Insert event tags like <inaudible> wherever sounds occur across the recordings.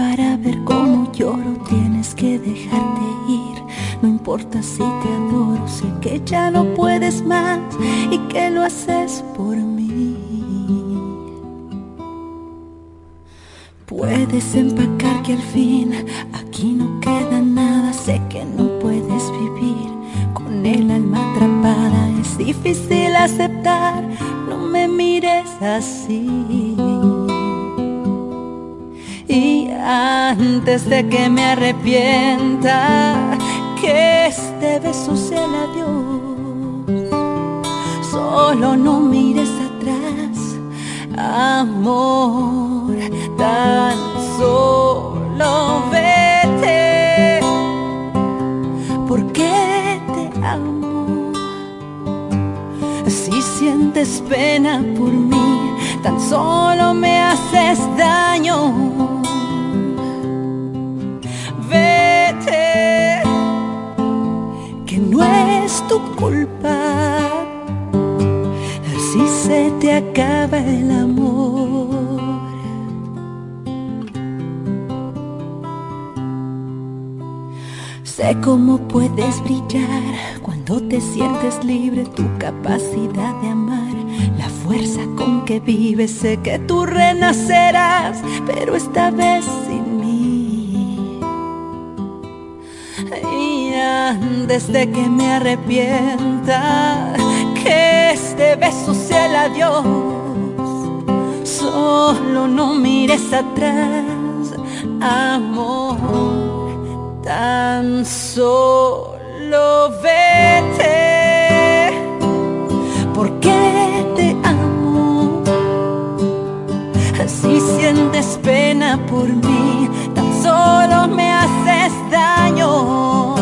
para ver cómo lloro tienes que dejarte ir. No importa si te adoro, sé que ya no puedes más y que lo haces por mí. Puedes empacar que al fin aquí no queda nada, sé que no puedes vivir con el alma atrapada, es difícil aceptar, no me mires así. Y antes de que me arrepienta, que este beso sea el adiós. Solo no mires atrás, amor, tan solo vete. Porque te amo. Si sientes pena por mí, tan solo me haces daño. Tu culpa si se te acaba el amor. Sé cómo puedes brillar cuando te sientes libre, tu capacidad de amar, la fuerza con que vives. Sé que tú renacerás, pero esta vez sin desde que me arrepienta, que este beso sea el adiós. Solo no mires atrás, amor, tan solo vete, porque te amo. Si sientes pena por mí, tan solo me haces daño.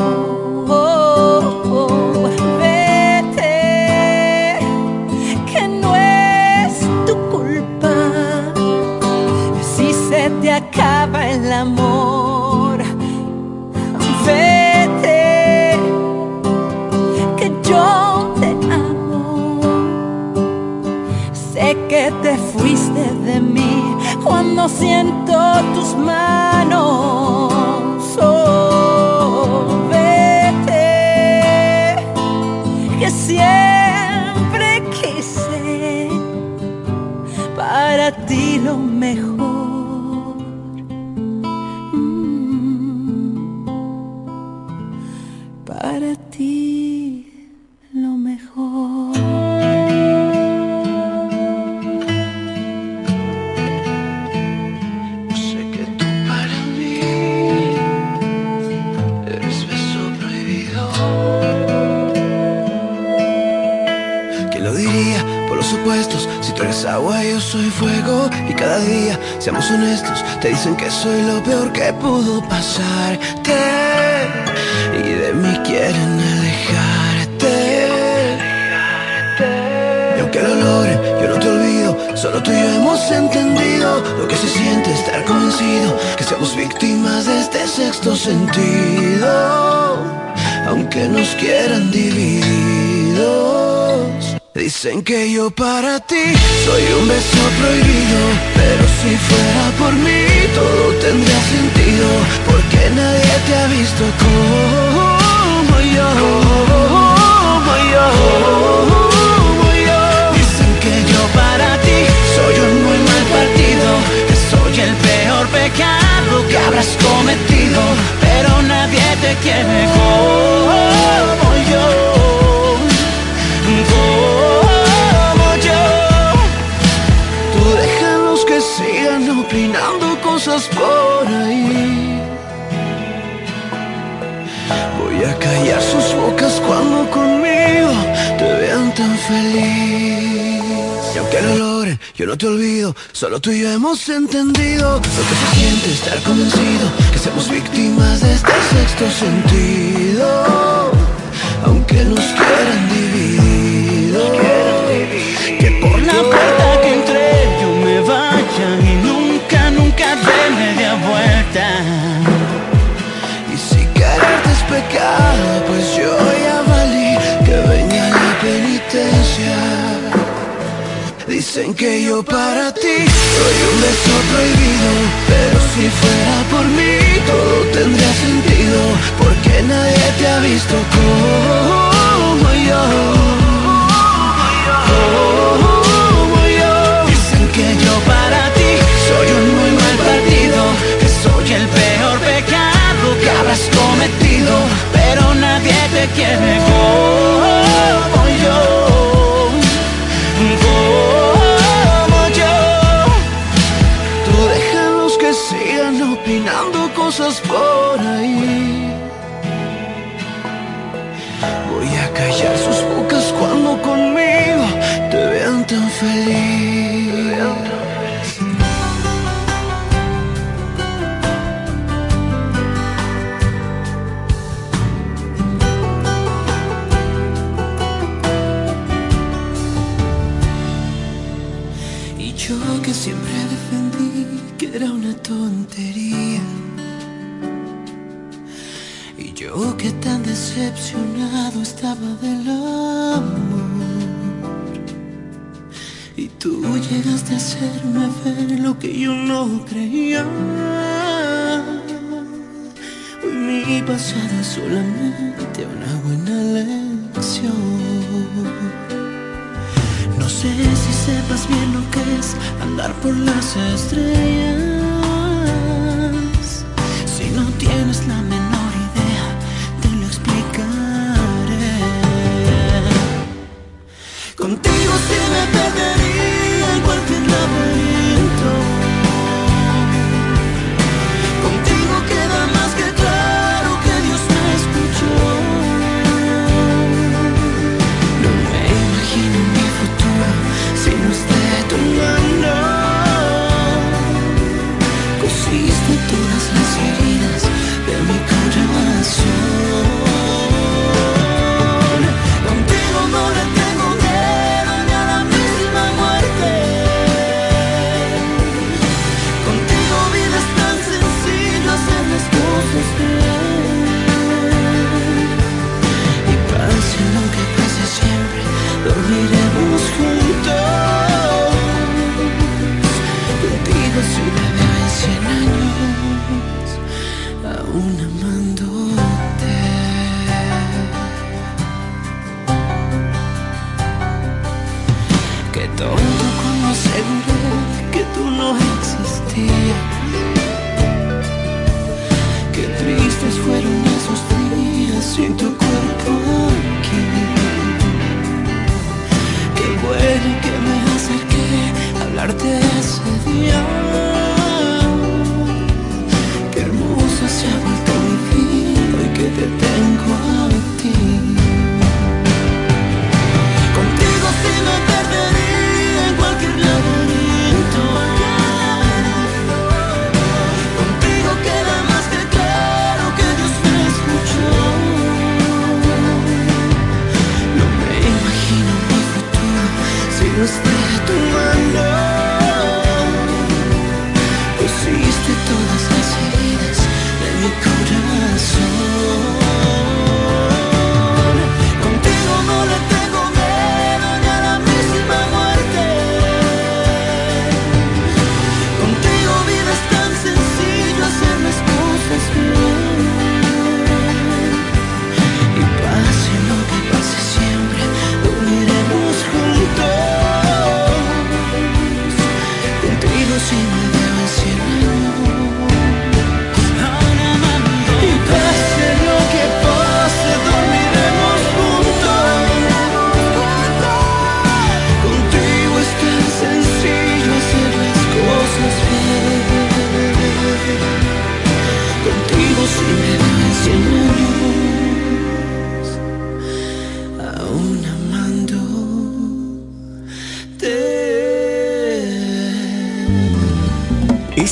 Siento tus manos. Oh, Seamos honestos, te dicen que soy lo peor que pudo pasarte Y de mí quieren alejarte. Y aunque lo logren, yo no te olvido Solo tú y yo hemos entendido Lo que se siente estar convencido Que seamos víctimas de este sexto sentido Aunque nos quieran divididos Dicen que yo para ti soy un beso prohibido Pero si fuera por mí todo tendría sentido Porque nadie te ha visto como yo. Como yo Dicen que yo para ti soy un muy mal partido Que soy el peor pecado que habrás cometido Pero nadie te quiere como yo opinando cosas por ahí. Voy a callar sus bocas cuando conmigo te vean tan feliz. Y aunque lo logren, yo no te olvido, solo tú y yo hemos entendido lo que se siente estar convencido que seamos víctimas de este sexto sentido. Aunque nos quieran que por la puerta que entré yo me vaya y no de media vuelta. Y si quererte es pecado, pues yo ya valí que venga la penitencia. Dicen que yo para ti soy un beso prohibido, pero si fuera por tendría sentido porque nadie te ha visto como yo. Como yo. Dicen que yo para ti soy un muy mal partido, que soy el peor pecado que habrás cometido, pero nadie te quiere como yo. cosas por ahí. Voy a callar sus bocas Y yo que siempre defendí que era una tontería yo que tan decepcionado estaba del amor. Y tú llegaste a hacerme ver lo que yo no creía. Hoy mi pasado es solamente una buena lección. No sé si sepas bien lo que es andar por las estrellas.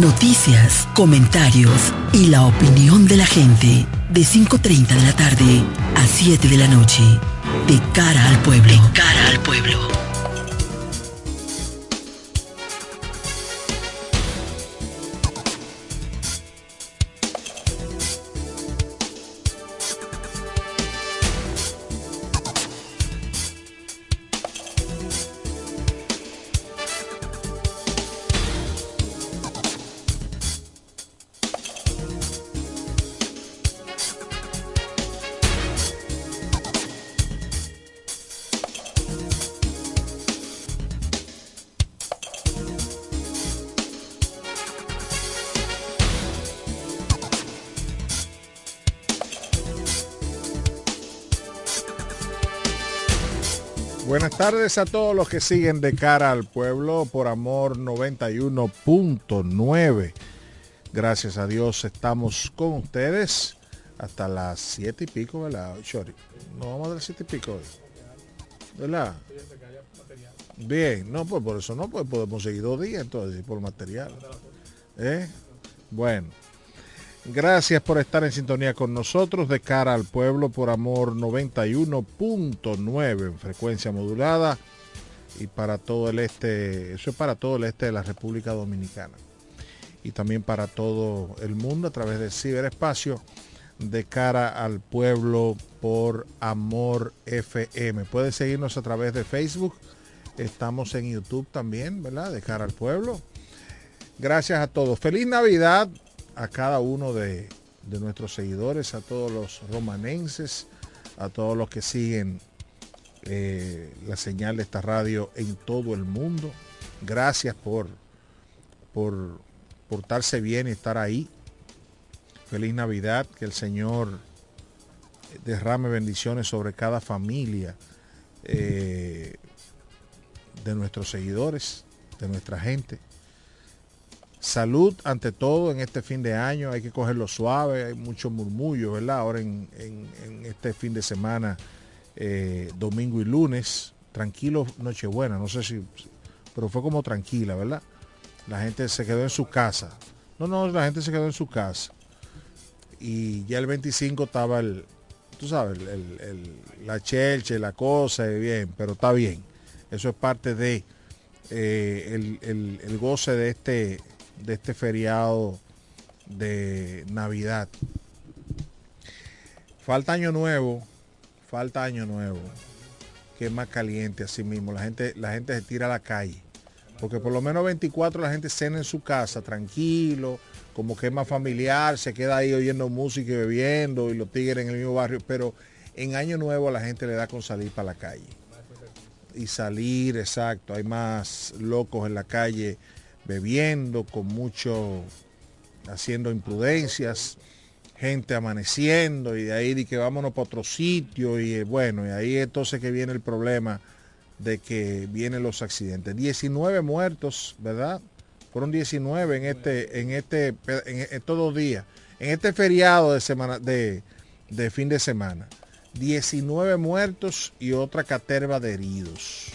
noticias, comentarios y la opinión de la gente de 5.30 de la tarde a 7 de la noche. De cara al pueblo. De cara al pueblo. Tardes a todos los que siguen de cara al pueblo por amor 91.9. Gracias a Dios estamos con ustedes hasta las siete y pico, ¿verdad? Shori, no vamos a las siete y pico hoy. ¿Verdad? Bien, no, pues por eso no, pues podemos seguir dos días entonces, por material. ¿Eh? Bueno. Gracias por estar en sintonía con nosotros de cara al pueblo por amor 91.9 en frecuencia modulada y para todo el este, eso es para todo el este de la República Dominicana y también para todo el mundo a través del ciberespacio de cara al pueblo por amor FM. Puede seguirnos a través de Facebook, estamos en YouTube también, ¿verdad? De cara al pueblo. Gracias a todos. Feliz Navidad a cada uno de, nuestros seguidores, a todos los romanenses, a todos los que siguen eh, la señal de esta radio en todo el mundo. Gracias por, por portarse bien y estar ahí. Feliz Navidad, que el Señor derrame bendiciones sobre cada familia eh, de nuestros seguidores, de nuestra gente. Salud ante todo en este fin de año, hay que cogerlo suave, hay mucho murmullo, ¿verdad? Ahora en, este fin de semana, eh, domingo y lunes, tranquilo, Nochebuena, no sé si, pero fue como tranquila, ¿verdad? La gente se quedó en su casa. No, no, la gente se quedó en su casa. Y ya el 25 estaba el, tú sabes, la chelche, la cosa, bien, pero está bien. Eso es parte de eh, el goce de este de este feriado de Navidad. Falta año nuevo, falta año nuevo, que es más caliente así mismo. La gente, la gente se tira a la calle. Porque por lo menos 24 la gente cena en su casa, tranquilo, como que es más familiar, se queda ahí oyendo música y bebiendo y los tigres en el mismo barrio. Pero en año nuevo la gente le da con salir para la calle. Y salir, exacto. Hay más locos en la calle bebiendo, con mucho, haciendo imprudencias, gente amaneciendo y de ahí de que vámonos para otro sitio y eh, bueno, y ahí entonces que viene el problema de que vienen los accidentes. 19 muertos, ¿verdad? Fueron 19 en este, en este, estos dos días, en este feriado de semana, de, de fin de semana. 19 muertos y otra caterva de heridos.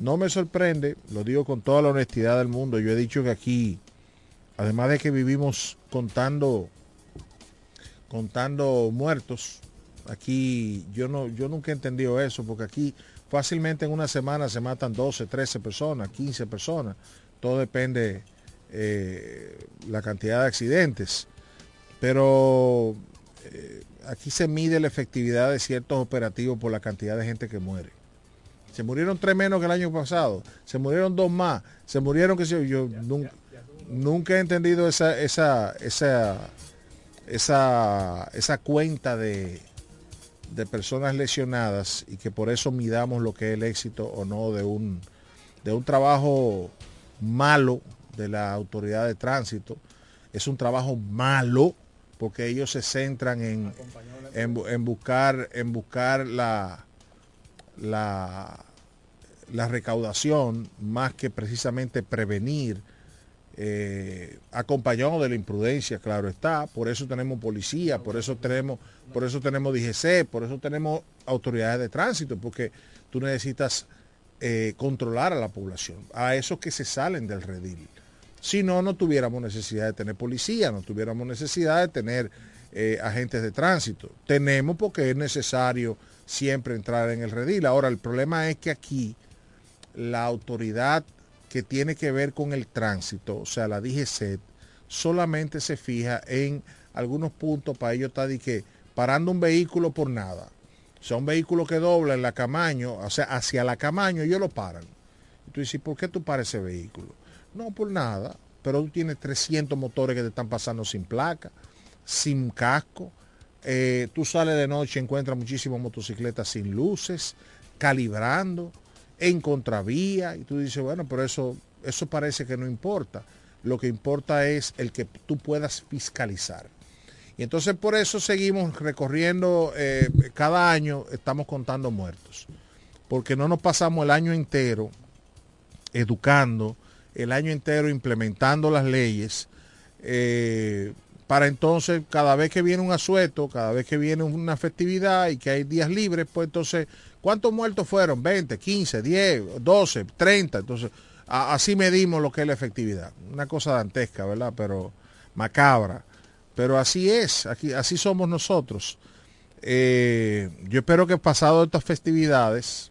No me sorprende, lo digo con toda la honestidad del mundo. Yo he dicho que aquí, además de que vivimos contando, contando muertos, aquí yo no, yo nunca he entendido eso, porque aquí fácilmente en una semana se matan 12, 13 personas, 15 personas. Todo depende eh, la cantidad de accidentes. Pero eh, aquí se mide la efectividad de ciertos operativos por la cantidad de gente que muere. Se murieron tres menos que el año pasado. Se murieron dos más. Se murieron que yo, yo nunca, nunca, he entendido esa, esa, esa, esa, esa cuenta de, de personas lesionadas y que por eso midamos lo que es el éxito o no de un, de un trabajo malo de la autoridad de tránsito. Es un trabajo malo porque ellos se centran en, en, buscar, en buscar la, la, la, recaudación más que precisamente prevenir, eh, acompañado de la imprudencia, claro está. Por eso tenemos policía, por eso tenemos, por eso tenemos DGC, por eso tenemos autoridades de tránsito, porque tú necesitas eh, controlar a la población, a esos que se salen del redil. Si no, no tuviéramos necesidad de tener policía, no tuviéramos necesidad de tener eh, agentes de tránsito. Tenemos porque es necesario siempre entrar en el redil. Ahora, el problema es que aquí la autoridad que tiene que ver con el tránsito, o sea, la DGCET, solamente se fija en algunos puntos para ello está de que parando un vehículo por nada. O sea, un vehículo que dobla en la Camaño, o sea, hacia la Camaño, ellos lo paran. Y tú dices, ¿por qué tú paras ese vehículo? No, por nada, pero tú tienes 300 motores que te están pasando sin placa, sin casco. Eh, tú sales de noche encuentras muchísimas motocicletas sin luces, calibrando, en contravía. Y tú dices, bueno, pero eso, eso parece que no importa. Lo que importa es el que tú puedas fiscalizar. Y entonces por eso seguimos recorriendo, eh, cada año estamos contando muertos. Porque no nos pasamos el año entero educando, el año entero implementando las leyes, eh, para entonces cada vez que viene un asueto, cada vez que viene una festividad y que hay días libres, pues entonces, ¿cuántos muertos fueron? 20, 15, 10, 12, 30. Entonces, así medimos lo que es la efectividad. Una cosa dantesca, ¿verdad? Pero macabra. Pero así es, así somos nosotros. Eh, yo espero que pasado estas festividades,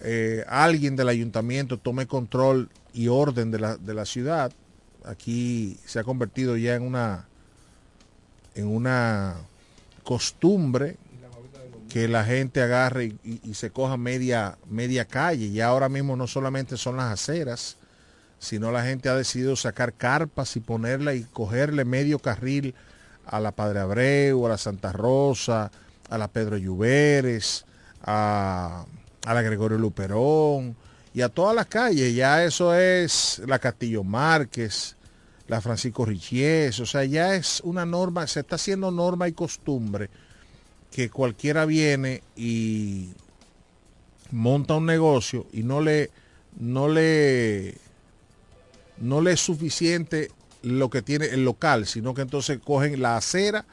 eh, alguien del ayuntamiento tome control y orden de la, de la ciudad. Aquí se ha convertido ya en una, en una costumbre que la gente agarre y, se coja media, media calle. Y ahora mismo no solamente son las aceras, sino la gente ha decidido sacar carpas y ponerla y cogerle medio carril a la Padre Abreu, a la Santa Rosa, a la Pedro Lluveres, a, a la Gregorio Luperón, y a todas las calles. Ya eso es la Castillo Márquez, la Francisco Richies, o sea, ya es una norma, se está haciendo norma y costumbre que cualquiera viene y monta un negocio y no le no le no le es suficiente lo que tiene el local, sino que entonces cogen la acera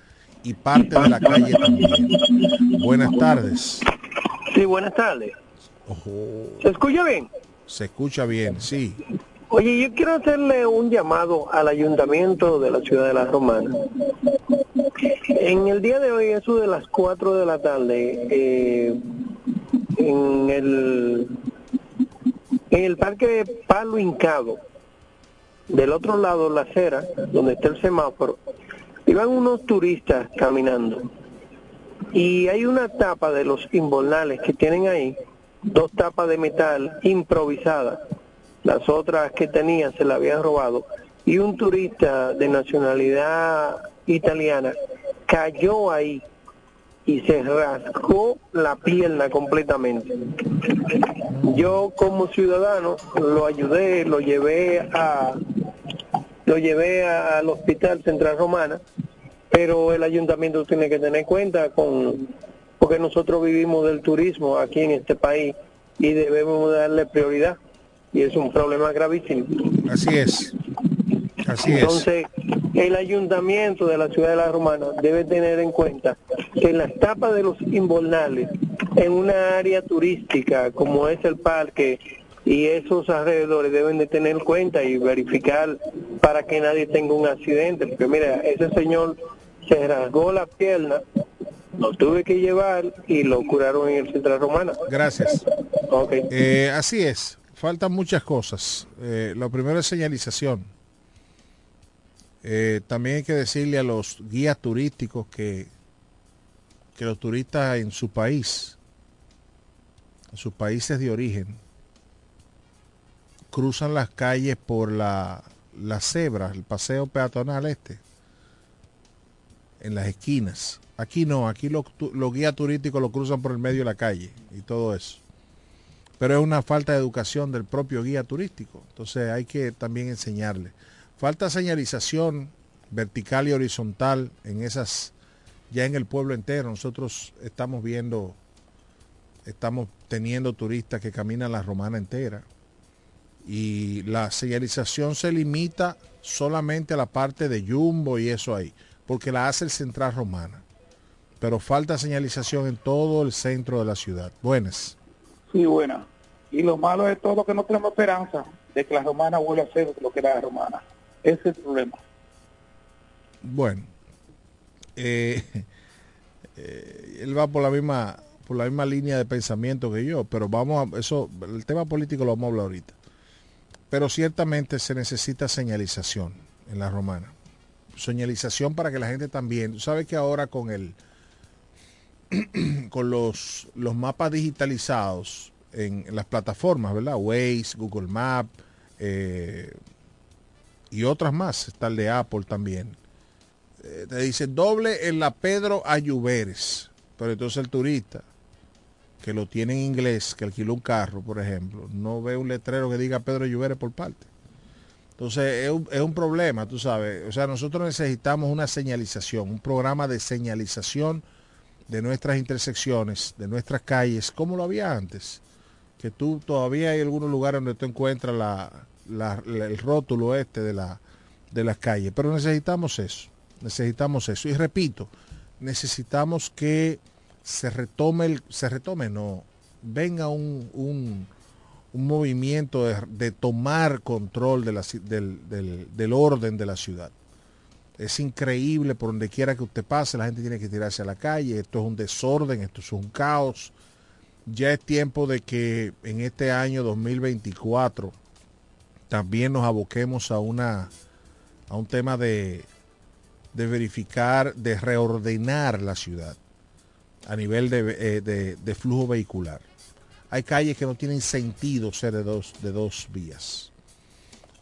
y parte de la calle también. Buenas tardes. Sí, buenas tardes. ¿Se escucha bien? Se escucha bien, sí. Oye, yo quiero hacerle un llamado al ayuntamiento de la ciudad de La Romana. En el día de hoy, eso de las 4 de la tarde, eh, en el en el parque Palo Hincado, del otro lado la acera, donde está el semáforo, iban unos turistas caminando. Y hay una tapa de los invernales que tienen ahí, dos tapas de metal improvisadas. Las otras que tenían se la habían robado. Y un turista de nacionalidad italiana cayó ahí y se rascó la pierna completamente. Yo como ciudadano lo ayudé, lo llevé a lo llevé al Hospital Central Romana, pero el ayuntamiento tiene que tener cuenta con porque nosotros vivimos del turismo aquí en este país y debemos darle prioridad y es un problema gravísimo. Así es. Así Entonces, el ayuntamiento de la ciudad de La Romana debe tener en cuenta que en las tapas de los invernales, en una área turística como es el parque y esos alrededores deben de tener en cuenta y verificar para que nadie tenga un accidente, porque mira, ese señor se rasgó la pierna lo tuve que llevar y lo curaron en el Central Romana. Gracias. Eh, así es, faltan muchas cosas. Eh, lo primero es señalización. Eh, también hay que decirle a los guías turísticos que, que los turistas en su país a sus países de origen, cruzan las calles por la, la cebra, el paseo peatonal este, en las esquinas. Aquí no, aquí los, los guías turísticos lo cruzan por el medio de la calle y todo eso. Pero es una falta de educación del propio guía turístico. Entonces hay que también enseñarle. Falta señalización vertical y horizontal en esas, ya en el pueblo entero. Nosotros estamos viendo, estamos teniendo turistas que caminan la romana entera. Y la señalización se limita solamente a la parte de Jumbo y eso ahí, porque la hace el Central Romana. Pero falta señalización en todo el centro de la ciudad. Buenas. Sí, buena. Y lo malo es todo que no tenemos esperanza de que la romana vuelva a ser lo que era la romana. Ese es el problema. Bueno, eh, <laughs> eh, él va por la misma por la misma línea de pensamiento que yo, pero vamos a eso, el tema político lo vamos a hablar ahorita. Pero ciertamente se necesita señalización en la romana. Señalización para que la gente también, sabe que ahora con el <clears throat> con los, los mapas digitalizados en, las plataformas, ¿verdad? Waze, Google Maps eh, y otras más, está el de Apple también eh, te dice doble en la Pedro Ayuberes. Pero entonces el turista que lo tiene en inglés, que alquiló un carro, por ejemplo, no ve un letrero que diga Pedro Ayuberes por parte. Entonces es un, es un, problema, tú sabes. O sea, nosotros necesitamos una señalización, un programa de señalización de nuestras intersecciones, de nuestras calles, como lo había antes. Que tú todavía hay algunos lugares donde tú encuentras la, el rótulo este de, la, de las calles. Pero necesitamos eso. Necesitamos eso. Y repito, necesitamos que se retome, el, se retome, no, venga un, un, un movimiento de, de, tomar control del, del, del, orden de la ciudad. Es increíble por donde quiera que usted pase, la gente tiene que tirarse a la calle, esto es un desorden, esto es un caos. Ya es tiempo de que en este año 2024 también nos aboquemos a una a un tema de, de verificar, de reordenar la ciudad a nivel de, eh, de, flujo vehicular. Hay calles que no tienen sentido ser de dos, de dos vías.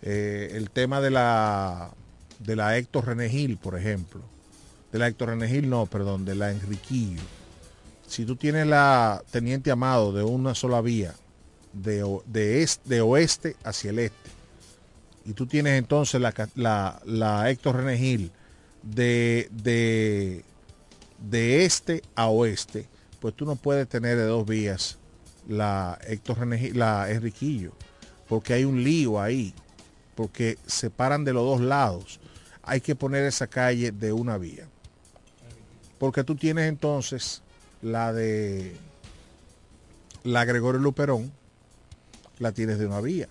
Eh, el tema de la, de la Héctor René Gil, por ejemplo. De la Héctor René Gil, no, perdón, de la Enriquillo. Si tú tienes la Teniente Amado de una sola vía, de, este, oeste hacia el este, y tú tienes entonces la, Héctor René Gil, de, este a oeste, pues tú no puedes tener de dos vías la Héctor René, la Enriquillo, porque hay un lío ahí, porque se paran de los dos lados. Hay que poner esa calle de una vía. Porque tú tienes entonces la de la Gregorio Luperón, la tienes de una vía.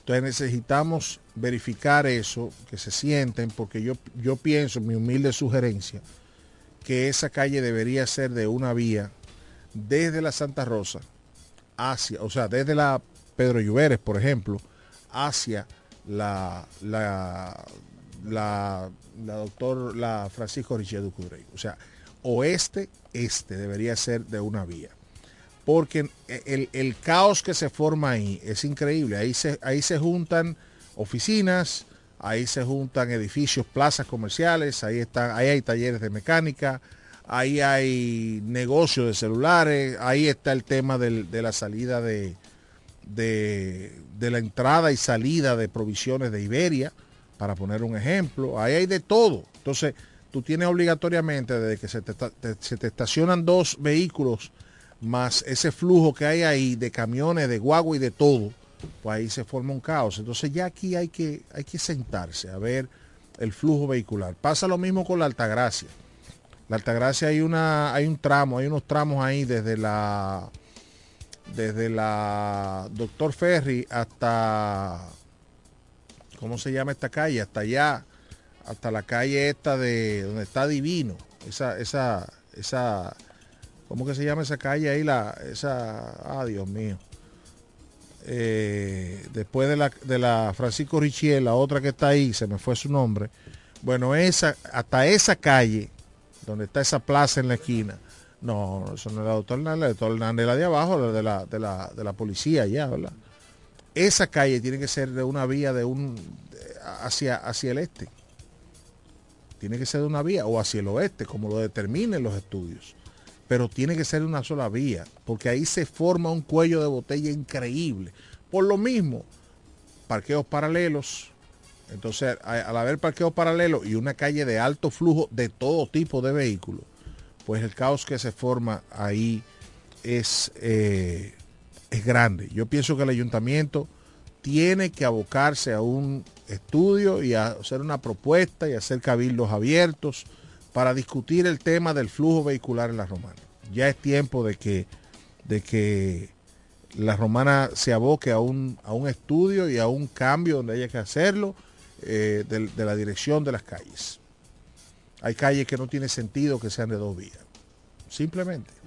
Entonces necesitamos verificar eso, que se sienten, porque yo, yo pienso, mi humilde sugerencia, que esa calle debería ser de una vía desde la Santa Rosa hacia, o sea, desde la Pedro Lluveres, por ejemplo, hacia la, la, la, doctor, la Francisco Richard Ducurey. O sea, oeste, este debería ser de una vía porque el, el, caos que se forma ahí es increíble. Ahí se, ahí se juntan oficinas, ahí se juntan edificios, plazas comerciales, ahí, están, ahí hay talleres de mecánica, ahí hay negocios de celulares, ahí está el tema del, de la salida de, de, de, la entrada y salida de provisiones de Iberia, para poner un ejemplo. Ahí hay de todo. Entonces, tú tienes obligatoriamente, desde que se te, estacionan dos vehículos, más ese flujo que hay ahí de camiones, de guagua y de todo, pues ahí se forma un caos. Entonces ya aquí hay que, hay que sentarse a ver el flujo vehicular. Pasa lo mismo con la Altagracia. La Altagracia hay una, hay un tramo, hay unos tramos ahí desde la desde la Doctor Ferry hasta ¿cómo se llama esta calle? Hasta allá, hasta la calle esta de donde está Divino. Esa, esa, esa ¿Cómo que se llama esa calle ahí? La, esa, ah, Dios mío. Eh, después de la, de la Francisco Richiel, la otra que está ahí, se me fue su nombre. Bueno, esa, hasta esa calle, donde está esa plaza en la esquina, No, eso no es la doctora Hernández, la doctora Hernández la de abajo, la de la, de la, de la policía ya, ¿verdad? Esa calle tiene que ser de una vía de un hacia, hacia el este. Tiene que ser de una vía o hacia el oeste, como lo determinen los estudios. Pero tiene que ser de una sola vía, porque ahí se forma un cuello de botella increíble. Por lo mismo, parqueos paralelos. Entonces, al haber parqueos paralelos y una calle de alto flujo de todo tipo de vehículos, pues el caos que se forma ahí es, eh, es grande. Yo pienso que el ayuntamiento tiene que abocarse a un estudio y a hacer una propuesta y hacer cabildos abiertos para discutir el tema del flujo vehicular en la romana. Ya es tiempo de que, de que la romana se aboque a un, a un estudio y a un cambio donde haya que hacerlo eh, de, de la dirección de las calles. Hay calles que no tiene sentido que sean de dos vías. Simplemente.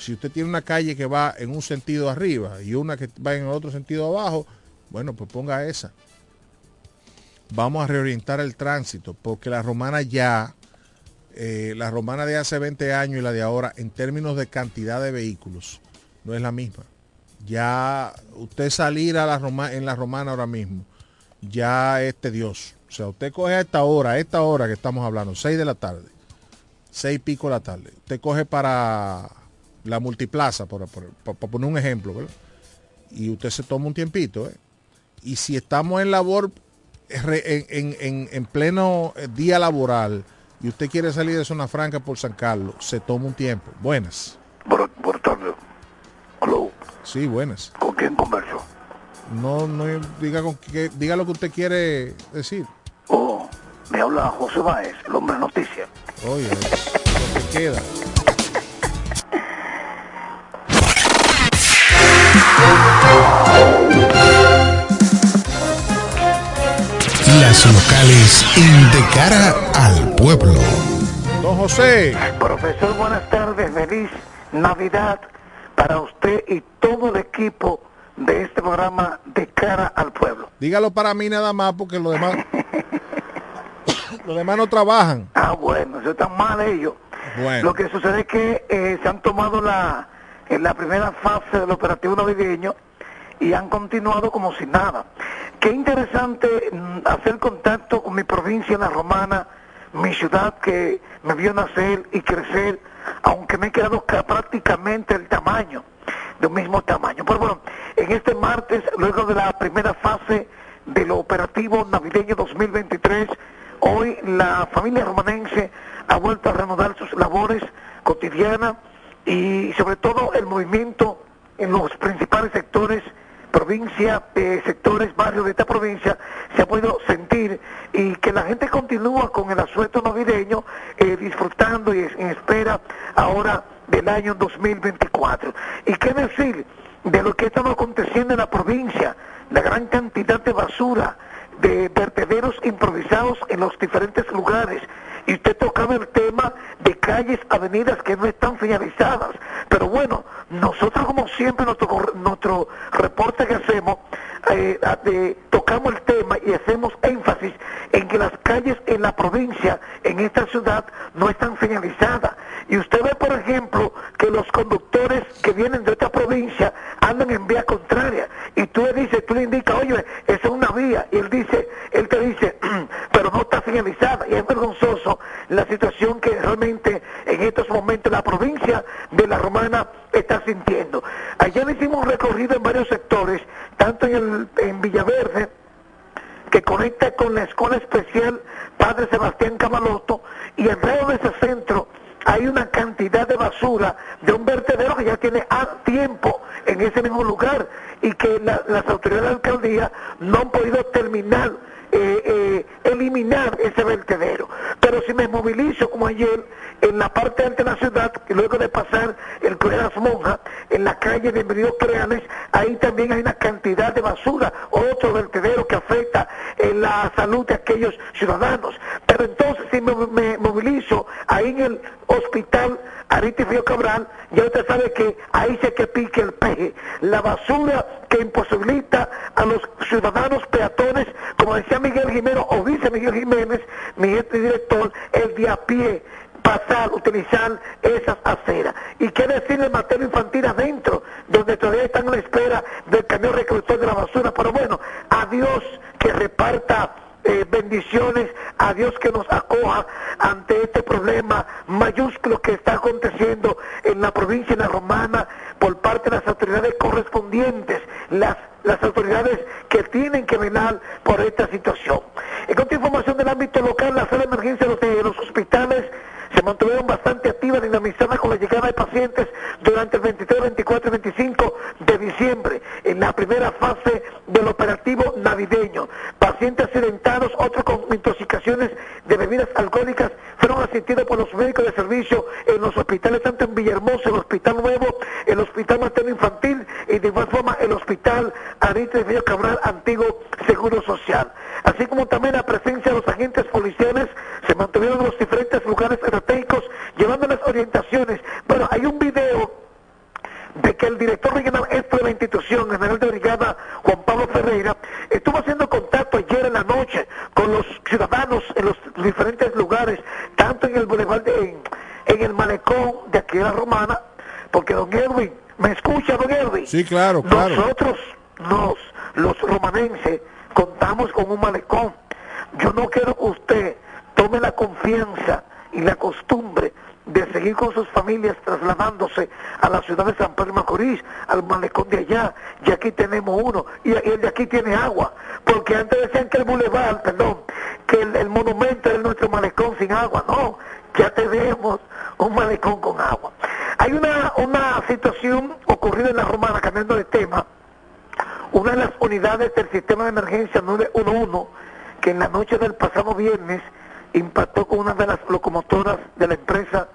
Si usted tiene una calle que va en un sentido arriba y una que va en otro sentido abajo, bueno, pues ponga esa. Vamos a reorientar el tránsito, porque la romana ya, eh, la romana de hace 20 años y la de ahora, en términos de cantidad de vehículos, no es la misma. Ya usted salir a la en la romana ahora mismo, ya es tedioso. O sea, usted coge a esta hora, a esta hora que estamos hablando, 6 de la tarde, 6 y pico de la tarde. Usted coge para la multiplaza, por, poner un ejemplo, ¿verdad? Y usted se toma un tiempito, ¿eh? Y si estamos en labor, en, pleno día laboral, y usted quiere salir de Zona Franca por San Carlos, se toma un tiempo. Buenas. Buenas tardes. Sí, buenas. ¿Con quién converso? No, no diga, con qué, diga lo que usted quiere decir. Oh, me habla José Báez, el hombre noticia. Oye, lo que queda. Las locales en De Cara al Pueblo. Don José. Profesor, buenas tardes. Feliz Navidad para usted y todo el equipo de este programa De Cara al Pueblo. Dígalo para mí nada más porque los demás... <coughs> los demás no trabajan. Ah, bueno, eso está mal ellos. Bueno. Lo que sucede es que eh, se han tomado la, en la primera fase del operativo navideño y han continuado como si nada. Qué interesante mm, hacer contacto con mi provincia, la romana, mi ciudad que me vio nacer y crecer, aunque me he quedado prácticamente el tamaño, de un mismo tamaño. Pero bueno, en este martes, luego de la primera fase del operativo navideño 2023, hoy la familia romanense ha vuelto a reanudar sus labores cotidianas y sobre todo el movimiento en los principales sectores provincia, eh, sectores, barrios de esta provincia, se ha podido sentir y que la gente continúa con el asueto navideño eh, disfrutando y en espera ahora del año 2024. ¿Y qué decir de lo que está aconteciendo en la provincia? La gran cantidad de basura, de vertederos improvisados en los diferentes lugares, y usted tocaba el tema de calles, avenidas que no están finalizadas. Pero bueno, nosotros como siempre, nuestro, nuestro reporte que hacemos, eh, tocamos el tema y hacemos énfasis en que las calles en la provincia, en esta ciudad, no están finalizadas. Y usted ve, por ejemplo, que los conductores que vienen de esta provincia andan en vía contraria. Y tú le dices, tú le indicas, oye, esa es una vía. Y él dice, él te dice, pero no está finalizada. Y es vergonzoso la situación que realmente en estos momentos la provincia de La Romana está sintiendo. Ayer hicimos un recorrido en varios sectores, tanto en, el, en Villaverde, que conecta con la Escuela Especial Padre Sebastián Camaloto, y alrededor de ese centro hay una cantidad de basura de un vertedero que ya tiene tiempo en ese mismo lugar y que las autoridades de la alcaldía no han podido terminar eh, eh, eliminar ese vertedero. Pero si me movilizo como ayer en la parte alta de la ciudad, luego de pasar el de las Monjas, en la calle de Bienvenido Creales, ahí también hay una cantidad de basura, otro vertedero que afecta en la salud de aquellos ciudadanos. Pero entonces si me, movilizo ahí en el hospital Ariti Fío Cabral, ya usted sabe que ahí se que pique el peje. La basura que imposibilita a los ciudadanos peatones, como decía Miguel Jiménez dice Miguel Jiménez, mi director, el de a pie, pasar, utilizar esas aceras. ¿Y qué decir el matero infantil adentro, donde todavía están a la espera del camión recolector de la basura? Pero bueno, a Dios que reparta eh, bendiciones a Dios que nos acoja ante este problema mayúsculo que está aconteciendo en la provincia de la Romana por parte de las autoridades correspondientes, las, las autoridades que tienen que velar por esta situación. En cuanto a información del ámbito local, la sala de emergencia de los hospitales se mantuvieron bastante activas, dinamizadas con la llegada de pacientes durante el 23, 24 y 25 de diciembre, en la primera fase del operativo navideño. Pacientes accidentados, otros con intoxicaciones de bebidas alcohólicas, fueron asistidos por los médicos de servicio en los hospitales, tanto en Villahermosa, el Hospital Nuevo, el Hospital Materno Infantil y de igual forma el Hospital de Bello Cabral, antiguo Seguro Social. Así como también la presencia de los agentes policiales se mantuvieron en los diferentes lugares estratégicos llevando las orientaciones. Bueno, hay un video de que el director regional este de la institución, general de brigada Juan Pablo Ferreira, estuvo haciendo contacto ayer en la noche con los ciudadanos en los diferentes lugares, tanto en el boulevard, de- en, en el malecón de aquí de la Romana, porque don Edwin, ¿me escucha don Edwin? Sí, claro, claro. Nosotros, nos, los romanenses, contamos con un malecón. Yo no quiero que usted tome la confianza y la costumbre de seguir con sus familias trasladándose a la ciudad de San Pedro Macorís, al malecón de allá, y aquí tenemos uno, y, y el de aquí tiene agua, porque antes decían que el bulevar, perdón, que el, el monumento es nuestro malecón sin agua, no, ya tenemos un malecón con agua. Hay una, una situación ocurrida en la Romana, cambiando de tema, una de las unidades del sistema de emergencia 911 que en la noche del pasado viernes impactó con una de las locomotoras de la empresa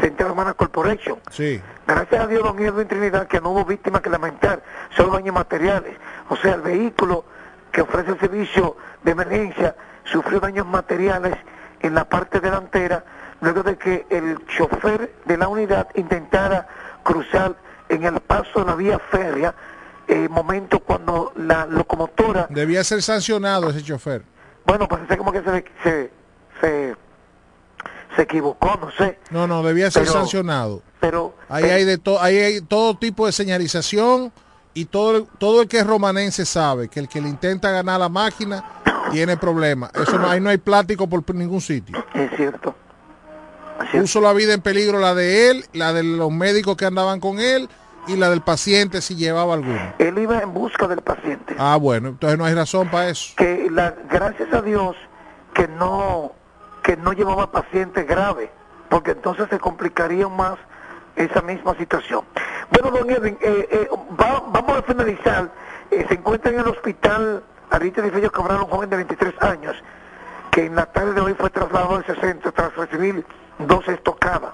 Central Romana Corporation. Sí. Gracias a Dios, don Edwin Trinidad, que no hubo víctimas que lamentar, solo daños materiales. O sea, el vehículo que ofrece el servicio de emergencia sufrió daños materiales en la parte delantera, luego de que el chofer de la unidad intentara cruzar en el paso de la vía férrea, eh, momento cuando la locomotora Debía ser sancionado ese chofer. bueno, parece como que se, se, se, se equivocó, no sé. No, no, debía ser Pero- sancionado. Pero Ahí eh, hay de todo, ahí hay todo tipo de señalización y todo, el- todo el que es romanense sabe que el que le intenta ganar la máquina tiene problemas. Eso no, ahí no hay plástico por ningún sitio. es cierto. Es cierto. Puso la vida en peligro la de él, la de los médicos que andaban con él y la del paciente si llevaba alguno. Él iba en busca del paciente. Ah, bueno, entonces no hay razón para eso. Que la, gracias a Dios que no que no llevaba paciente grave, porque entonces se complicaría más esa misma situación. Bueno, don Edwin, eh, eh, va- vamos a finalizar. Eh, se encuentra en el hospital Arita de Fello Cabral, un joven de 23 años, que en la tarde de hoy fue trasladado a ese tras recibir dos estocadas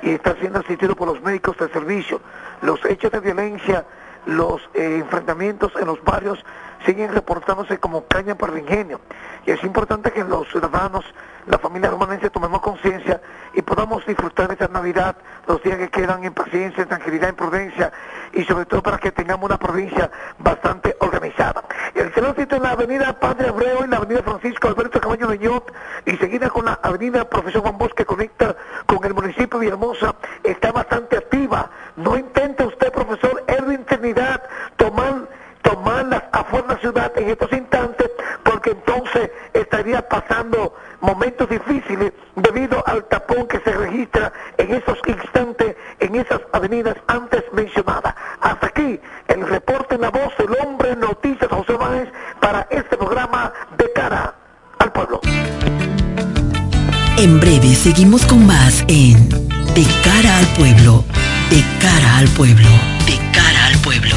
y está siendo asistido por los médicos del servicio. Los hechos de violencia, los eh, enfrentamientos en los barrios siguen reportándose como caña para el ingenio. Y es importante que los ciudadanos, la familia romanense, tomemos conciencia y podamos disfrutar de esta Navidad, los días que quedan en paciencia, en tranquilidad, en prudencia y sobre todo para que tengamos una provincia bastante organizada. El tránsito en la avenida Padre Abreu y la avenida Francisco Alberto Cabaño Beñot y seguida con la avenida Profesor Juan Bosch que conecta con el municipio de Villahermosa está bastante activa. No intente usted, profesor Erwin Trinidad, la ciudad en estos instantes, porque entonces estaría pasando momentos difíciles debido al tapón que se registra en esos instantes en esas avenidas antes mencionadas. Hasta aquí el reporte en la voz del hombre Noticias José Báez para este programa de cara al pueblo. En breve seguimos con más en De cara al pueblo, de cara al pueblo, de cara al pueblo.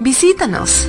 Visítanos.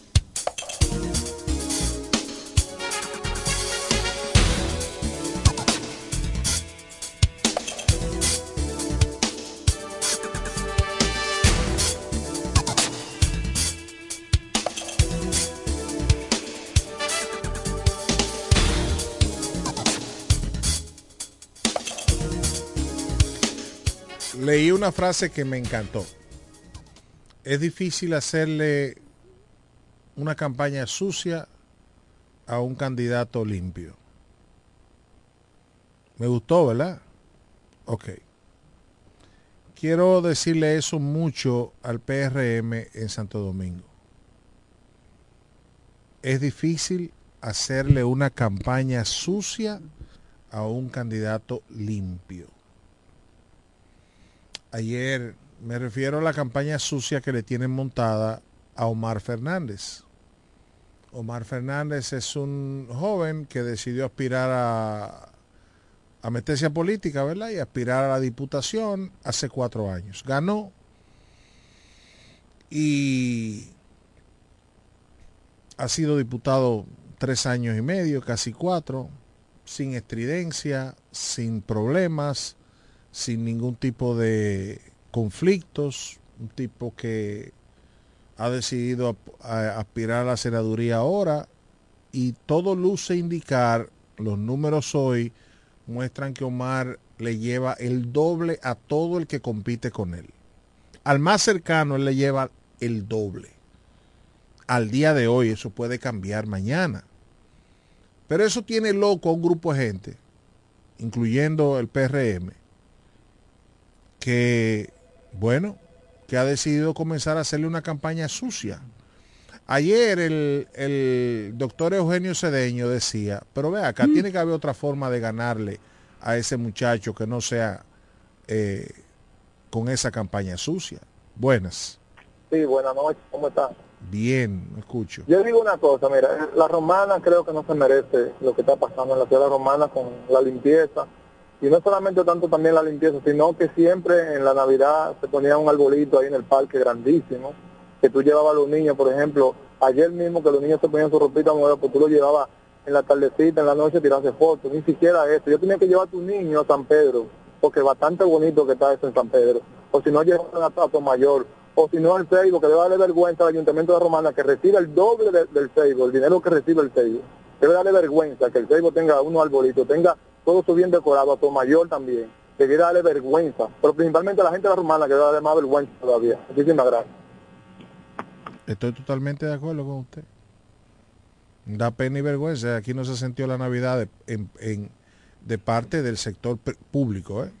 Leí una frase que me encantó. Es difícil hacerle una campaña sucia a un candidato limpio. Me gustó, ¿verdad? Ok. Quiero decirle eso mucho al PRM en Santo Domingo. Es difícil hacerle una campaña sucia a un candidato limpio ayer me refiero a la campaña sucia que le tienen montada a Omar Fernández. Omar Fernández es un joven que decidió aspirar a, a meterse a política, ¿verdad? Y aspirar a la diputación hace cuatro años. Ganó y ha sido diputado tres años y medio, casi cuatro, sin estridencia, sin problemas sin ningún tipo de conflictos, un tipo que ha decidido aspirar a la senaduría ahora y todo luce indicar, los números hoy muestran que Omar le lleva el doble a todo el que compite con él. Al más cercano él le lleva el doble. Al día de hoy eso puede cambiar mañana. Pero eso tiene loco a un grupo de gente, incluyendo el PRM, que, bueno, que ha decidido comenzar a hacerle una campaña sucia. Ayer el, el doctor Eugenio Cedeño decía, pero ve acá, tiene que haber otra forma de ganarle a ese muchacho que no sea eh, con esa campaña sucia. Buenas. Sí, buenas noches, ¿cómo estás? Bien, me escucho. Yo digo una cosa, mira, la romana creo que no se merece lo que está pasando en la ciudad romana con la limpieza. Y no solamente tanto también la limpieza, sino que siempre en la Navidad se ponía un arbolito ahí en el parque grandísimo, que tú llevabas a los niños, por ejemplo, ayer mismo que los niños se ponían su ropita nueva, pues tú lo llevabas en la tardecita, en la noche, tirarse fotos, ni siquiera eso. Yo tenía que llevar a tu niño a San Pedro, porque bastante bonito que está eso en San Pedro. O si no, llevan a, mayor o si no el Facebook, que debe darle vergüenza al Ayuntamiento de Romana que recibe el doble del Facebook, el dinero que recibe el Facebook. Debe darle vergüenza que el Facebook tenga unos arbolitos, tenga todo su bien decorado, a tu mayor también. Debe darle vergüenza, pero principalmente a la gente la Romana que darle más vergüenza todavía. Muchísimas gracias. Estoy totalmente de acuerdo con usted. Da pena y vergüenza. Aquí no se sintió la Navidad de, de parte del sector público, ¿eh?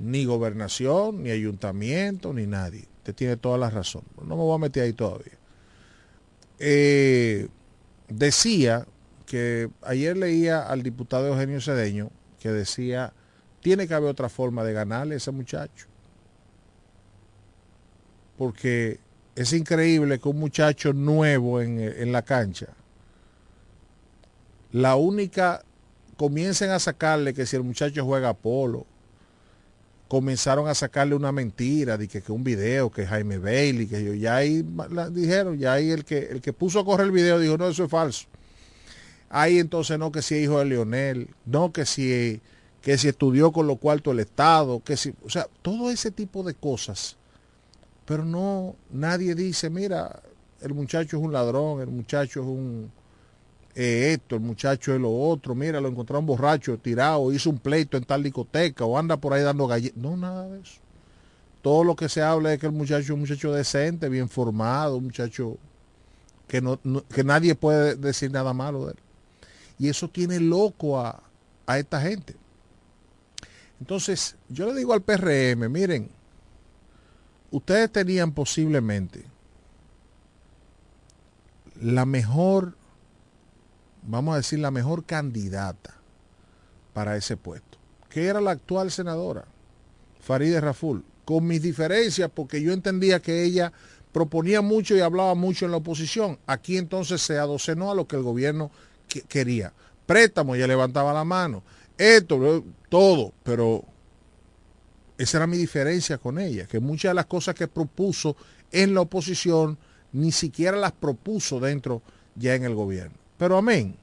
ni gobernación, ni ayuntamiento, ni nadie tiene toda la razón. No me voy a meter ahí todavía. Eh, decía que ayer leía al diputado Eugenio Cedeño que decía, tiene que haber otra forma de ganarle a ese muchacho. Porque es increíble que un muchacho nuevo en, en la cancha, la única, comiencen a sacarle que si el muchacho juega polo, comenzaron a sacarle una mentira de que, que un video, que Jaime Bailey, que yo, ya ahí dijeron, ya ahí el que, el que puso a correr el video dijo, no, eso es falso. Ahí entonces no que si es hijo de Leonel, no que si, que si estudió con lo cuarto el Estado, que si, o sea, todo ese tipo de cosas. Pero no, nadie dice, mira, el muchacho es un ladrón, el muchacho es un, eh, esto, el muchacho es lo otro, mira, lo encontraron borracho, tirado, hizo un pleito en tal discoteca o anda por ahí dando galletas. No, nada de eso. Todo lo que se habla es que el muchacho es un muchacho decente, bien formado, un muchacho que, no, que nadie puede decir nada malo de él. Y eso tiene loco a, a esta gente. Entonces, yo le digo al PRM, miren, ustedes tenían posiblemente la mejor vamos a decir, la mejor candidata para ese puesto, que era la actual senadora, Farideh Raful, con mis diferencias, porque yo entendía que ella proponía mucho y hablaba mucho en la oposición. Aquí entonces se adocenó a lo que el gobierno quería. Préstamo, ella levantaba la mano. Esto, todo, pero esa era mi diferencia con ella, que muchas de las cosas que propuso en la oposición ni siquiera las propuso dentro ya en el gobierno. Pero amén.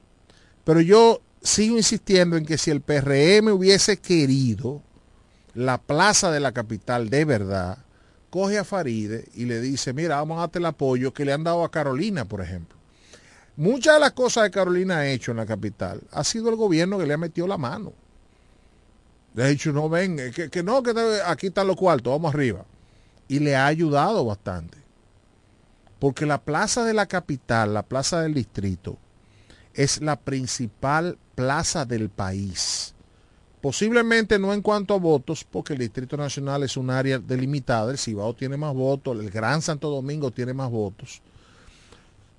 Pero yo sigo insistiendo en que si el PRM hubiese querido la plaza de la capital de verdad, coge a Faride y le dice, mira, vamos a darte el apoyo que le han dado a Carolina, por ejemplo. Muchas de las cosas que Carolina ha hecho en la capital ha sido el gobierno que le ha metido la mano. Le ha dicho, no, ven, que, que no, que aquí están los cuartos, vamos arriba. Y le ha ayudado bastante. Porque la plaza de la capital, la plaza del distrito, es la principal plaza del país. Posiblemente no en cuanto a votos, porque el Distrito Nacional es un área delimitada, el Cibao tiene más votos, el Gran Santo Domingo tiene más votos.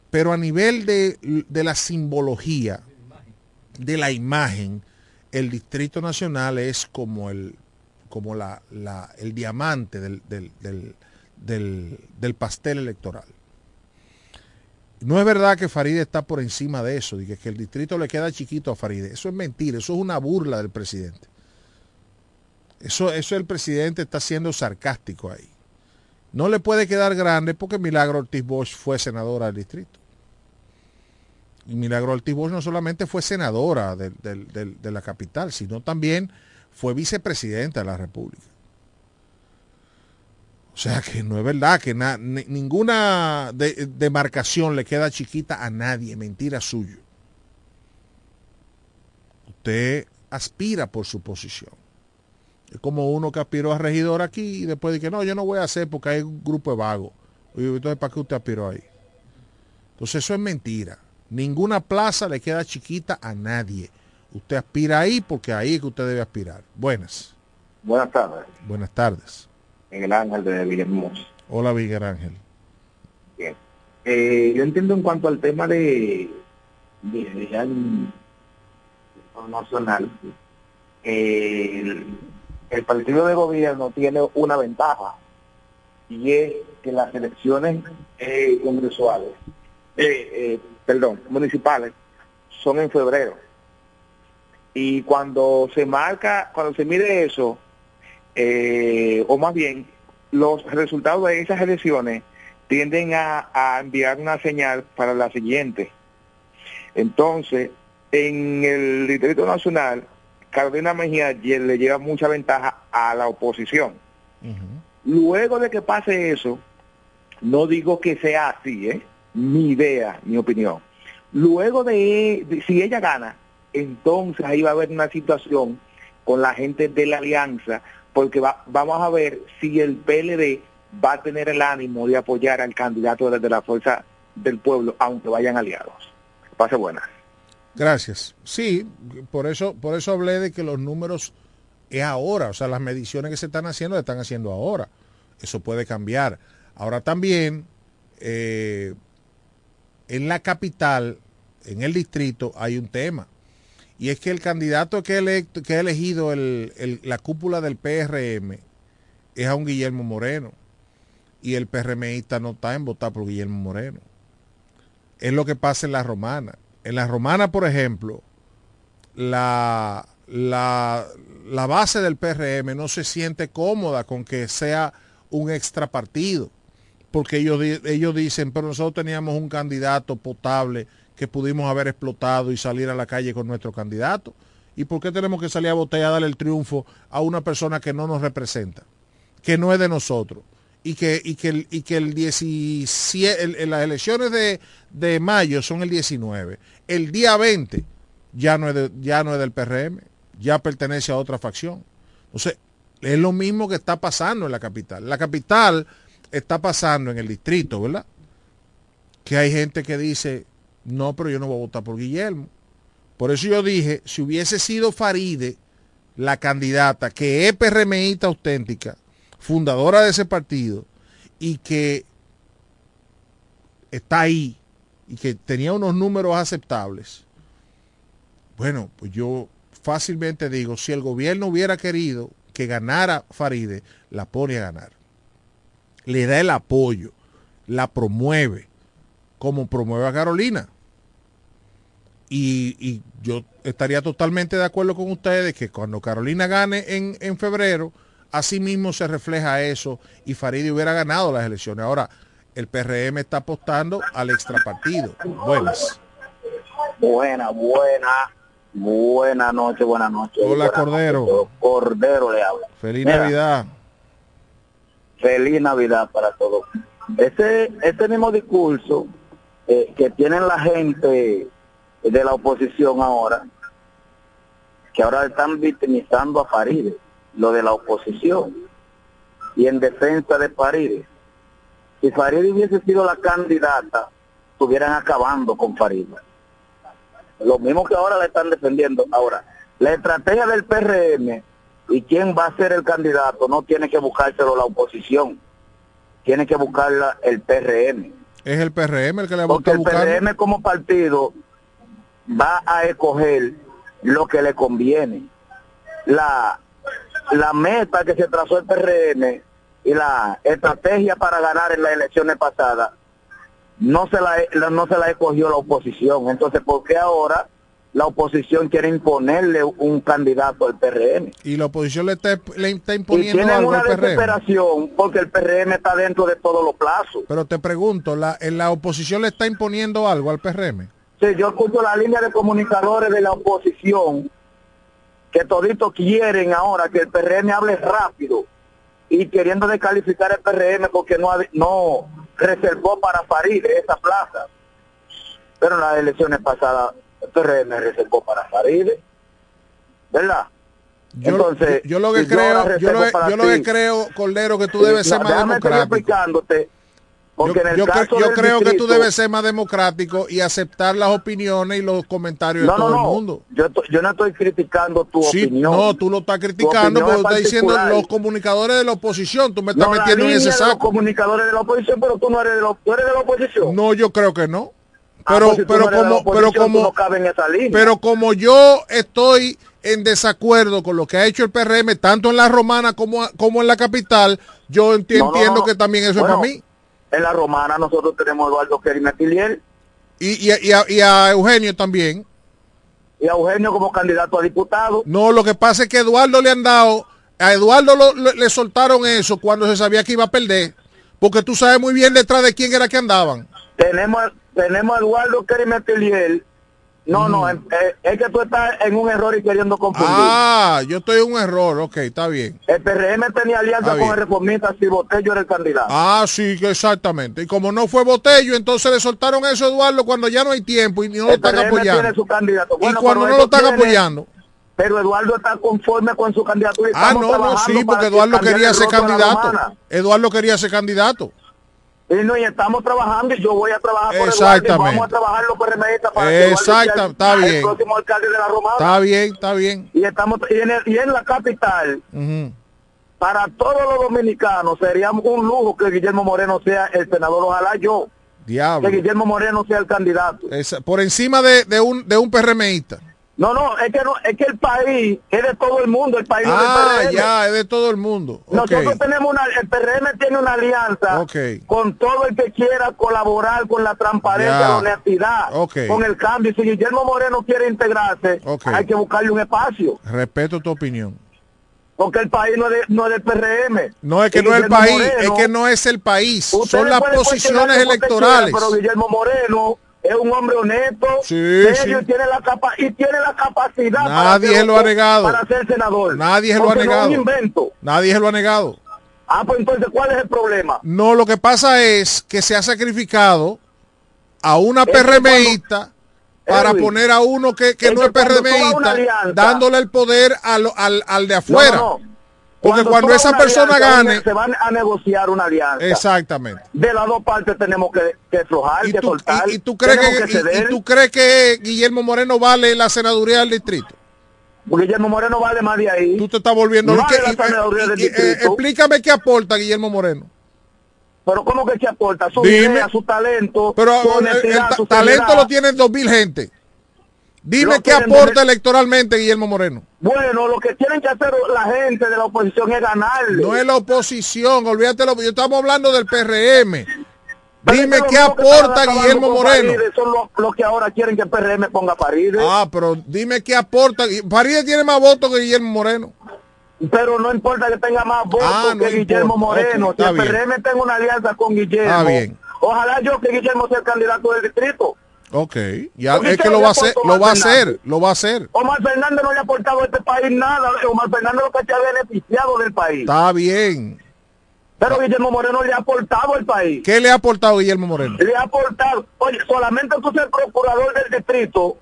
Pero a nivel de, la simbología, de la imagen, el Distrito Nacional es como el, como la, el diamante del, del pastel electoral. No es verdad que Faride está por encima de eso, y que, el distrito le queda chiquito a Faride. Eso es mentira, eso es una burla del presidente. Eso, eso el presidente está siendo sarcástico ahí. No le puede quedar grande porque Milagro Ortiz Bosch fue senadora del distrito. Milagro Bosch no solamente fue senadora de la capital, sino también fue vicepresidenta de la República. O sea que no es verdad que ninguna demarcación le queda chiquita a nadie, mentira suyo. Usted aspira por su posición. Es como uno que aspiró a regidor aquí y después dice, no, yo no voy a hacer porque hay un grupo de vagos. Entonces, ¿para qué usted aspiró ahí? Entonces eso es mentira. Ninguna plaza le queda chiquita a nadie. Usted aspira ahí porque ahí es que usted debe aspirar. Buenas. Buenas tardes. Buenas tardes. Miguel Ángel de Villahermosa. Hola Miguel Ángel. Bien. Eh, yo entiendo en cuanto al tema de, de, nacional, el, el partido de gobierno tiene una ventaja y es que las elecciones eh, congresuales, eh, eh, perdón, municipales, son en febrero. Y cuando se marca, cuando se mide eso, o más bien, los resultados de esas elecciones tienden a, enviar una señal para la siguiente. Entonces, en el Distrito Nacional, Carolina Mejía le lleva mucha ventaja a la oposición. Luego de que pase eso, no digo que sea así, ¿eh? Mi idea, mi opinión. Luego de, si ella gana, entonces ahí va a haber una situación con la gente de la alianza, porque vamos a ver si el PLD va a tener el ánimo de apoyar al candidato desde la fuerza del pueblo, aunque vayan aliados. Pase buenas. Gracias. Sí, por eso, por eso hablé de que los números es ahora, o sea, las mediciones que se están haciendo se están haciendo ahora. Eso puede cambiar. Ahora también, eh, en la capital, en el distrito, hay un tema. Y es que el candidato que, que ha elegido la cúpula del PRM es a un Guillermo Moreno. Y el PRMista no está en votar por Guillermo Moreno. Es lo que pasa en la romana. En la romana, por ejemplo, la, la, base del PRM no se siente cómoda con que sea un extra partido, porque ellos, ellos dicen, pero nosotros teníamos un candidato potable que pudimos haber explotado y salir a la calle con nuestro candidato. ¿Y por qué tenemos que salir a votar y a darle el triunfo a una persona que no nos representa, que no es de nosotros? Y que, y que, el, y que el 17, las elecciones de, de, mayo son el 19. El día 20 ya no, es ya no es del PRM ya pertenece a otra facción. Entonces, es lo mismo que está pasando en la capital. La capital está pasando en el distrito, ¿verdad? Que hay gente que dice, no, pero yo no voy a votar por Guillermo. Por eso yo dije, si hubiese sido Faride la candidata, que es PRMista auténtica, fundadora de ese partido, y que está ahí, y que tenía unos números aceptables, bueno, pues yo fácilmente digo, si el gobierno hubiera querido que ganara Faride, la pone a ganar. Le da el apoyo, la promueve, como promueve a Carolina. Y, yo estaría totalmente de acuerdo con ustedes que cuando Carolina gane en, en febrero, así mismo se refleja eso y Faride hubiera ganado las elecciones. Ahora, el PRM está apostando al extrapartido. Buenas. Buena, buena. Buenas noches, buenas noches. Hola, Cordero. Cordero le habla. Feliz Navidad. Feliz Navidad para todos. Ese, ese mismo discurso eh, que tienen la gente de la oposición ahora, que ahora están victimizando a Faride, lo de la oposición, y en defensa de Faride. Si Faride hubiese sido la candidata, estuvieran acabando con Faride lo mismo que ahora le están defendiendo. Ahora, la estrategia del PRM y quién va a ser el candidato no tiene que buscárselo la oposición, tiene que buscarla el PRM. Es el PRM el que le va Porque el PRM como partido va a escoger lo que le conviene. La, la meta que se trazó el PRM y la estrategia para ganar en las elecciones pasadas no se la, no se la escogió la oposición. Entonces, ¿por qué ahora la oposición quiere imponerle un candidato al PRM? Y la oposición le está, le está imponiendo y tienen una desesperación porque el PRM está dentro de todos los plazos. Pero te pregunto, ¿la, ¿la oposición le está imponiendo algo al PRM? Sí, yo escucho la línea de comunicadores de la oposición que toditos quieren ahora que el PRM hable rápido y queriendo descalificar el PRM porque no, no reservó para Faride esa plaza. Pero en las elecciones pasadas el PRM reservó para Faride. ¿Verdad? Yo, Entonces, yo, lo que creo, yo lo, yo lo que creo, Cordero, que tú debes ser más democrático. Porque yo, en el caso yo creo que tú debes ser más democrático y aceptar las opiniones y los comentarios de todo el mundo. Yo, yo no estoy criticando tu opinión. No, tú lo estás criticando porque estás diciendo los comunicadores de la oposición. Tú me estás metiendo en ese saco. Los comunicadores de la oposición, pero tú no eres de la, eres de la oposición. No, yo creo que no. Ah, pero, pues pero como, pero como, pero como yo estoy en desacuerdo con lo que ha hecho el PRM, tanto en la romana como, como en la capital, yo entiendo, que también eso es para mí. En la romana nosotros tenemos a Eduardo Kerimetilier. Y, y, y, a, Eugenio también. Y a Eugenio como candidato a diputado. No, lo que pasa es que Eduardo le han dado, a Eduardo le soltaron eso cuando se sabía que iba a perder. Porque tú sabes muy bien detrás de quién era que andaban. Tenemos, tenemos a Eduardo Kerimetilier no, no, mm. eh, es, que tú estás en un error y queriendo confundir. Ah, yo estoy en un error, ok, está bien. El PRM tenía alianza con el reformista si Botello era el candidato. Ah, sí, exactamente. Y como no fue Botello, entonces le soltaron eso a Eduardo cuando ya no hay tiempo y no lo están apoyando. Tiene su candidato. y cuando no lo están apoyando. Pero Eduardo está conforme con su candidatura. Ah, no, no, sí, porque Eduardo quería ser candidato. Eduardo quería ser candidato. Y, no, y estamos trabajando y yo voy a trabajar por Exactamente. Eduardo, vamos a trabajar los PRMistas para Exacto, está bien. el próximo alcalde de la Romana. Está bien, está bien. Y estamos y en, y en la capital, para todos los dominicanos sería un lujo que Guillermo Moreno sea el senador, ojalá yo. Diablo. Que Guillermo Moreno sea el candidato. por encima de, de un de un PRMista. No, no, es que no, es que el país es de todo el mundo, el país ah, es ya, es de todo el mundo. Nosotros tenemos una, el PRM tiene una alianza con todo el que quiera colaborar con la transparencia, la honestidad, con el cambio. Si Guillermo Moreno quiere integrarse, hay que buscarle un espacio. Respeto tu opinión. Porque el país no es, de, no es del PRM. No es que no es el país, es que no es el país. Son las posiciones electorales. pero Guillermo Moreno es un hombre honesto, sí, serio, Y, tiene la capa y tiene la capacidad Nadie para, lo ha negado. para ser senador. Nadie se lo ha negado. No es un invento. Nadie se lo ha negado. Ah, pues entonces, ¿cuál es el problema? No, lo que pasa es que se ha sacrificado a una PRMista para poner a uno que, que no es PRMista, dándole el poder al, al, al de afuera. Porque cuando, esa persona gane... Se van a negociar una alianza. Exactamente. De las dos partes tenemos que, que aflojar, que soltar. Y, tú crees que, y, tú crees que Guillermo Moreno vale la senaduría del distrito? Guillermo Moreno vale más de ahí. Tú te estás volviendo... Eh, explícame qué aporta Guillermo Moreno. Pero ¿cómo que se aporta? Su idea, su talento, Pero su honestidad, el, talento lo tienen dos mil gente. Dime qué aporta electoralmente Guillermo Moreno. Bueno, lo que tienen que hacer la gente de la oposición es ganarle. No es la oposición, olvídate, lo, yo estamos hablando del PRM. Dime qué aporta Guillermo Moreno. son los, que ahora quieren que el PRM ponga Paride. Ah, pero dime qué aporta. Paride tiene más votos que Guillermo Moreno. Pero no importa que tenga más votos ah, que Guillermo Moreno. si el PRM tenga una alianza con Guillermo. Ojalá yo que Guillermo sea el candidato del distrito. Ok, ya es que lo va a hacer, lo va a hacer, lo va a hacer. Omar Fernández no le ha aportado a este país nada, Omar Fernández lo que se ha beneficiado del país. Está bien. Pero Guillermo Moreno le ha aportado al país. ¿Qué le ha aportado Guillermo Moreno? Le ha aportado, oye, solamente tú ser procurador del distrito.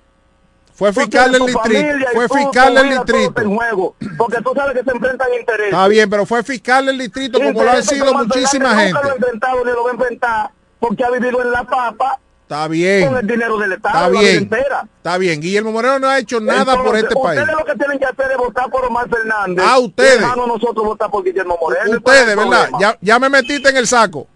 Fue fiscal del distrito. Fue fiscal del distrito. En juego, porque tú sabes que se enfrentan intereses. Está bien, pero fue fiscal del distrito como lo ha sido muchísima gente. Nunca lo ha enfrentado ni lo va a enfrentar porque ha vivido en La Papa Está bien. Con el dinero del Estado. Está bien. Está bien. Guillermo Moreno no ha hecho nada por este país. Ustedes lo que tienen que hacer es votar por Omar Fernández. Ah, ustedes. Nosotros votar por Guillermo Moreno. Ustedes, ¿verdad? Ya, ya me metiste en el saco.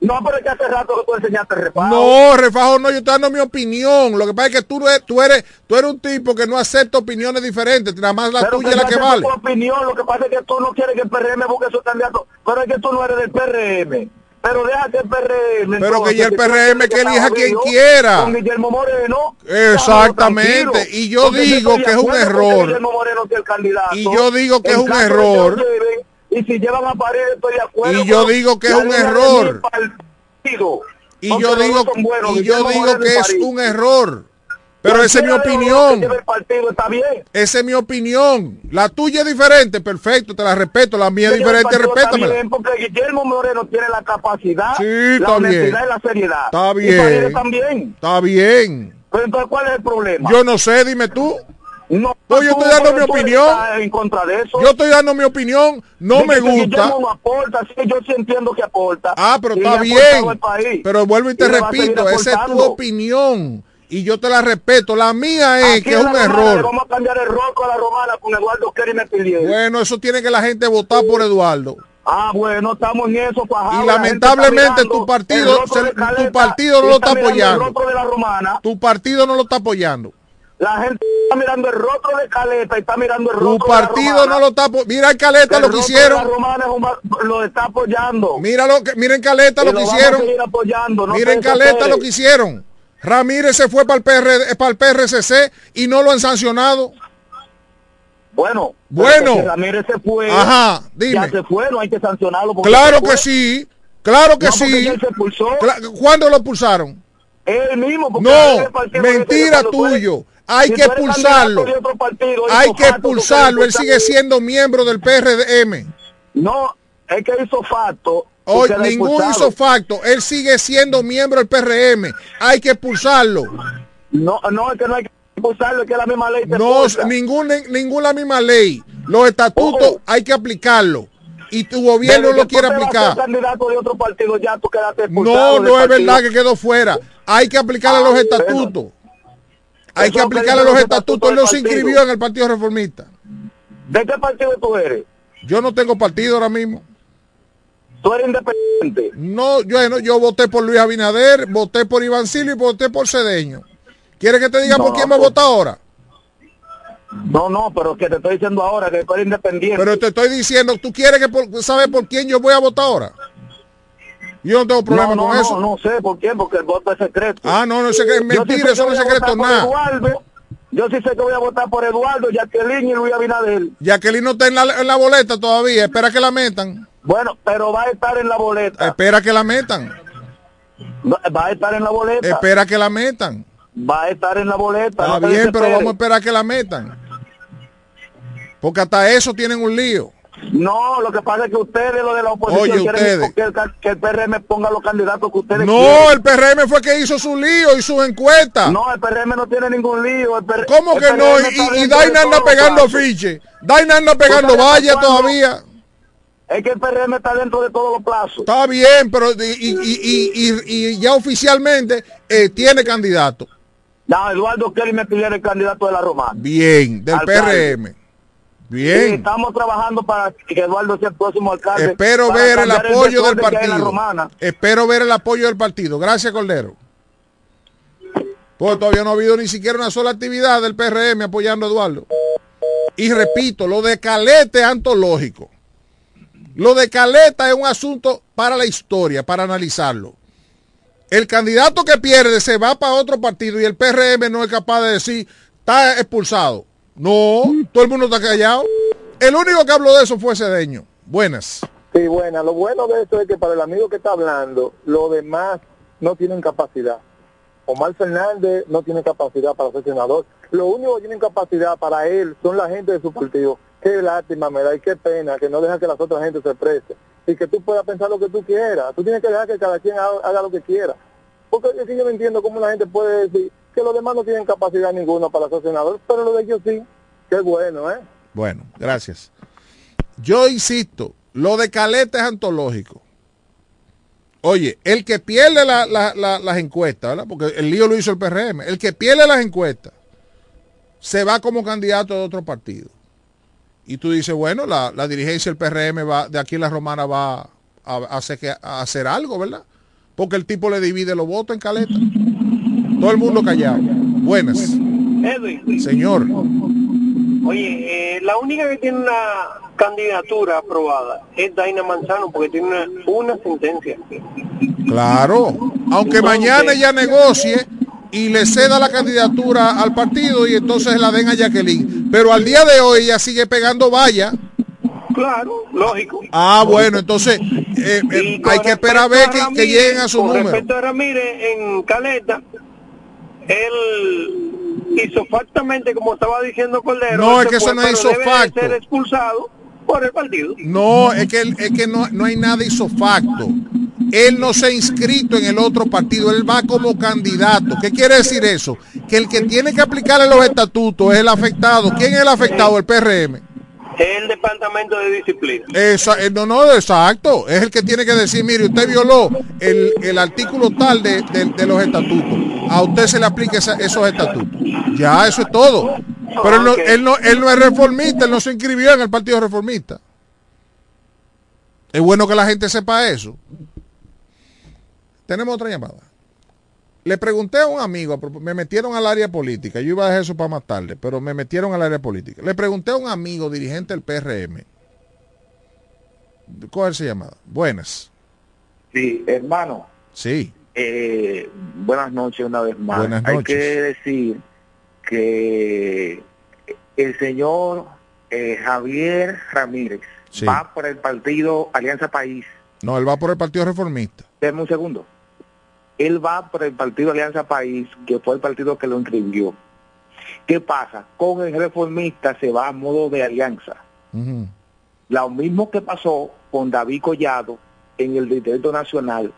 No, pero es que hace rato que tú enseñaste refajo. No, refajo no, yo estoy dando mi opinión. Lo que pasa es que tú, eres, tú, eres, tú eres un tipo que no acepta opiniones diferentes. Nada más la tuya es la que vale. Tu opinión, lo que pasa es que tú no quieres que el PRM busque su candidato. Pero es que tú no eres del PRM. Pero deja que el PRM. Pero que ya el PRM que elija quien quiera. Con Guillermo Moreno. Exactamente. Y yo digo que es un error. Guillermo Moreno el candidato. Y yo digo que es un error. y si llevan a pared, estoy de acuerdo. Y yo digo que es un error. Y yo digo, y yo digo que es un error. Pero esa es mi opinión. Esa es mi opinión. La tuya es diferente, perfecto, te la respeto. La mía es diferente, respétamela. Porque Guillermo Moreno tiene la capacidad, sí, la honestidad y la seriedad. Está bien. también. Está bien. Pero entonces, ¿cuál es el problema? Yo no sé, dime tú. No, pues yo estoy dando mi opinión. En contra de eso. Yo estoy dando mi opinión. No me gusta. No aporta, sí, yo sí entiendo que aporta. Ah, pero está bien. Pero vuelvo y te repito, esa es tu opinión. Y yo te la respeto. La mía es que es un error. Vamos a cambiar el rol con la romana con Eduardo Kerry Bueno, eso tiene que la gente votar por Eduardo. Ah, bueno, estamos en eso, Y lamentablemente tu partido, tu partido no lo está apoyando. Tu partido no lo está apoyando. La gente está mirando el rostro de Caleta y está mirando el rostro Tu partido no lo está Mira el Caleta lo que hicieron. lo está apoyando. Míralo, miren Caleta lo, que hicieron. miren Caleta lo que hicieron. Ramírez se fue para el, PR, para el PRCC y no lo han sancionado. Bueno, bueno. Ramírez se fue. Ajá, dime. Ya se fue, no hay que sancionarlo. Claro que sí, claro que sí. ¿Cuándo lo expulsaron? Él mismo. No, mentira tuyo. Hay que expulsarlo. Hay que expulsarlo. Él sigue siendo miembro del PRM. No, es que hizo facto. Hoy ningún hizo facto. Él sigue siendo miembro del PRM. Hay que expulsarlo. No, no, es que no hay que expulsarlo, es que la misma ley. no, ninguna, ninguna misma ley. Los estatutos oh. hay que aplicarlo y tu gobierno lo quiere aplicar. no, no es verdad que quedó fuera. Hay que aplicarle los ah, estatutos. Hay que aplicarle los estatutos. Él no se inscribió en el Partido Reformista. ¿De qué partido tú eres? Yo no tengo partido ahora mismo. ¿Tú eres independiente? No, yo, yo voté por Luis Abinader, voté por Iván Silva y voté por Cedeño. ¿Quieres que te diga por quién me pues. vota ahora? No, no, pero que te estoy diciendo ahora que tú eres independiente. Pero te estoy diciendo, ¿tú quieres que por, sabes por quién yo voy a votar ahora? Yo no tengo problema con eso. No, no sé por qué, porque el voto es secreto. Ah, no, no es secreto, mentira, eso no es secreto nada. yo sí sé que voy a votar por Eduardo, Jacqueline y Luis Abinader. Jacqueline no está en la, en la boleta todavía, espera que la metan. Bueno, pero va a estar en la boleta. Espera que la metan. va a estar en la boleta. Espera que la metan. Va a estar en la boleta. Está bien, pero vamos a esperar que la metan. Porque hasta eso tienen un lío. No, lo que pasa es que ustedes, lo de la oposición, quieren que el, PRM ponga los candidatos que ustedes No, el PRM fue que hizo su lío y sus encuestas. No, el PRM no tiene ningún lío. ¿Cómo que no? Y, y Daina anda pegando fiche. Daina anda pegando valla todavía. Es que el PRM está dentro de todos los plazos. Está bien, pero y, ya oficialmente eh, tiene candidato. No, Eduardo Kelly me pidiera el candidato de la Romana. Bien, del PRM. Bien. estamos trabajando para que Eduardo sea el próximo alcalde. Espero ver el apoyo del partido. Espero ver el apoyo del partido. Gracias, Cordero. Pues todavía no ha habido ni siquiera una sola actividad del PRM apoyando a Eduardo. Y repito, lo de Caleta es antológico. Lo de Caleta es un asunto para la historia, para analizarlo. El candidato que pierde se va para otro partido y el PRM no es capaz de decir, está expulsado. No, todo el mundo está callado. El único que habló de eso fue Cedeño. Buenas. Sí, buenas. Lo bueno de esto es que para el amigo que está hablando, los demás no tienen capacidad. Omar Fernández no tiene capacidad para ser senador. Lo único que tienen capacidad para él son la gente de su partido. Qué lástima me da y qué pena que no deja que las otras gente se exprese y que tú puedas pensar lo que tú quieras. Tú tienes que dejar que cada quien haga, lo que quiera. Porque es que yo no entiendo cómo la gente puede decir que los demás no tienen capacidad ninguna para ser senador, pero lo de ellos sí. Qué bueno, ¿eh? Bueno, gracias. Yo insisto, lo de Caleta es antológico. Oye, el que pierde las encuestas, ¿verdad? Porque el lío lo hizo el PRM. El que pierde las encuestas se va como candidato de otro partido. Y tú dices, bueno, la, dirigencia del PRM va, de aquí en la Romana va a, hacer, a hacer algo, ¿verdad? Porque el tipo le divide los votos en caleta. Todo el mundo callado. Buenas. Edwin. Señor. Oye, eh, la única que tiene una candidatura aprobada es Daina Manzano porque tiene una, sentencia. Claro, aunque mañana ella negocie y le ceda la candidatura al partido y entonces la den a Jacqueline. Pero al día de hoy ella sigue pegando valla. Claro, lógico. Ah, bueno, entonces eh, eh, hay que esperar a ver que, lleguen a su con número. Respecto a Ramírez en Caleta, él hizo factamente como estaba diciendo Cordero. No, es que eso no es isofacto. ser expulsado por el partido. No, es que, es que no, no hay nada isofacto. Él no se ha inscrito en el otro partido, él va como candidato. ¿Qué quiere decir eso? Que el que tiene que aplicarle los estatutos es el afectado. ¿Quién es el afectado? El PRM. El departamento de disciplina. Esa, eh, no, no, exacto. Es el que tiene que decir, mire, usted violó el, el artículo tal de, de- de los estatutos. A usted se le aplica esa- esos estatutos. Ya, eso es todo. Pero él no, él, no, él no es reformista, él no se inscribió en el Partido Reformista. Es bueno que la gente sepa eso. Tenemos otra llamada. Le pregunté a un amigo, me metieron al área política, yo iba a dejar eso para más tarde, pero me metieron al área política. Le pregunté a un amigo dirigente del PRM. ¿Cuál se llamada? Buenas. Sí, hermano, Sí. eh, buenas noches una vez más. Buenas Hay noches. que decir que el señor eh, Javier Ramírez Sí. va por el partido Alianza País. No, él va por el Partido Reformista. Deme un segundo. Él va por el partido Alianza País, que fue el partido que lo inscribió. ¿Qué pasa? Con el reformista se va a modo de alianza. Lo mismo que pasó con David Collado en el Distrito Nacional,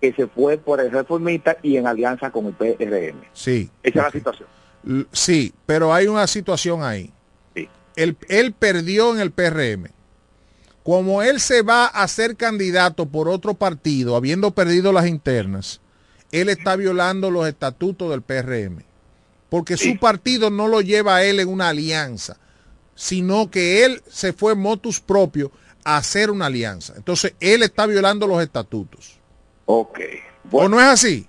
que se fue por el reformista y en alianza con el PRM. sí. Esa es la situación. L- Sí, pero hay una situación ahí. Él, él perdió en el PRM. Como él se va a ser candidato por otro partido, habiendo perdido las internas, él está violando los estatutos del PRM. Porque su partido no lo lleva a él en una alianza, sino que él se fue motus propio a hacer una alianza. Entonces, él está violando los estatutos. Ok. ¿O no es así?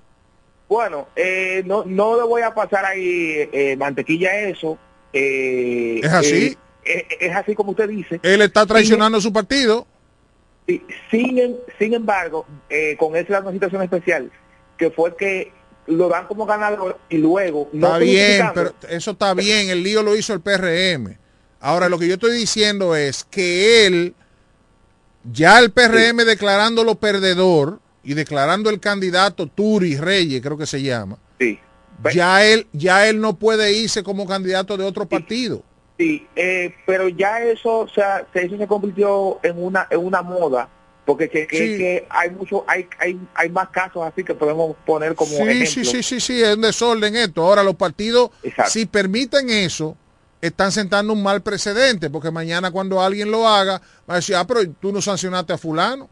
Bueno, eh, no, no le voy a pasar ahí eh, mantequilla a eso. eh, ¿Es así? Es así como usted dice. Él está traicionando su partido. Sin, sin embargo, eh, con esa una situación especial, que fue que lo dan como ganador y luego no Está bien, pero eso está bien, el lío lo hizo el PRM. Ahora lo que yo estoy diciendo es que él, ya el PRM declarándolo perdedor y declarando el candidato Turi Reyes, creo que se llama, ya él, ya él no puede irse como candidato de otro partido. Sí, eh, pero ya eso, o sea, se- eso se convirtió en una en una moda, porque que, que- Sí. que hay mucho, hay, hay hay más casos así que podemos poner como Sí, ejemplo. sí, sí, sí, sí, es un desorden esto. Ahora los partidos, si permiten eso, están sentando un mal precedente, porque mañana cuando alguien lo haga, va a decir, ah, pero tú no sancionaste a fulano.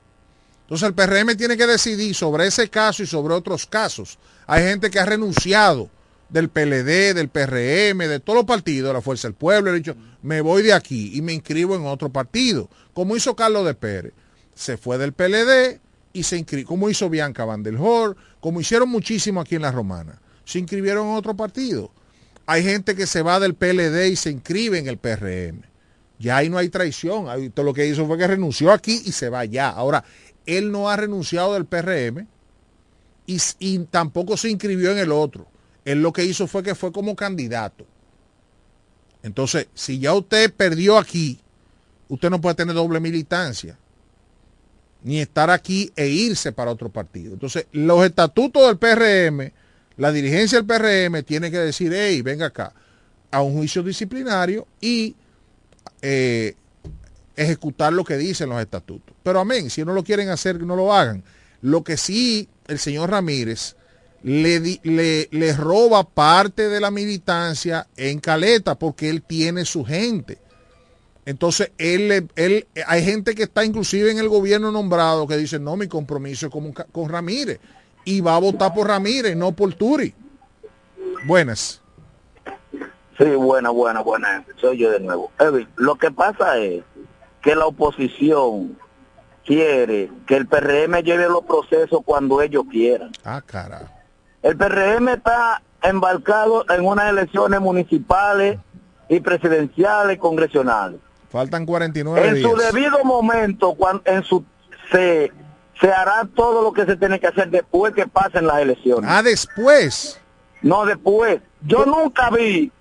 Entonces el PRM tiene que decidir sobre ese caso y sobre otros casos. Hay gente que ha renunciado del PLD, del PRM, de todos los partidos, de la Fuerza del Pueblo, ha dicho, me voy de aquí y me inscribo en otro partido, como hizo Carlos de Pérez. Se fue del PLD y se inscribió, como hizo Bianca Van der Hoor, como hicieron muchísimo aquí en La Romana. Se inscribieron en otro partido. Hay gente que se va del PLD y se inscribe en el PRM. Ya ahí no hay traición. Todo lo que hizo fue que renunció aquí y se va ya. Ahora, él no ha renunciado del PRM y, y tampoco se inscribió en el otro. Él lo que hizo fue que fue como candidato. Entonces, si ya usted perdió aquí, usted no puede tener doble militancia, ni estar aquí e irse para otro partido. Entonces, los estatutos del PRM, la dirigencia del PRM tiene que decir, hey, venga acá, a un juicio disciplinario y eh, ejecutar lo que dicen los estatutos. Pero amén, si no lo quieren hacer, no lo hagan. Lo que sí el señor Ramírez le, le, le roba parte de la militancia en Caleta porque él tiene su gente. Entonces, él, él, hay gente que está inclusive en el gobierno nombrado que dice, no, mi compromiso es con, con Ramírez. Y va a votar por Ramírez, no por Turi. Buenas. Sí, buena, buena, buena. Soy yo de nuevo. Lo que pasa es que la oposición quiere que el PRM lleve los procesos cuando ellos quieran. Ah, carajo. El PRM está embarcado en unas elecciones municipales y presidenciales congresionales. Faltan 49 En días. su debido momento, cuando en su se, se hará todo lo que se tiene que hacer después que pasen las elecciones. Ah, después. No, después. Yo nunca vi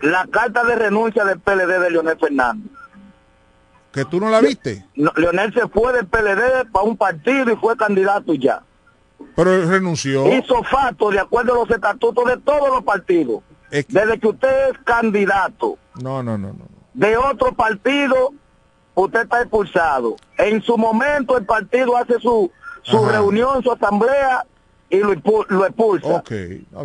la carta de renuncia del PLD de Leonel Fernández. Que tú no la viste. No, Leonel se fue del PLD para un partido y fue candidato ya. Pero él renunció. Hizo facto de acuerdo a los estatutos de todos los partidos. Desde que usted es candidato No, no, no, no. de otro partido, usted está expulsado. En su momento el partido hace su, su reunión, su asamblea y lo, lo expulsa.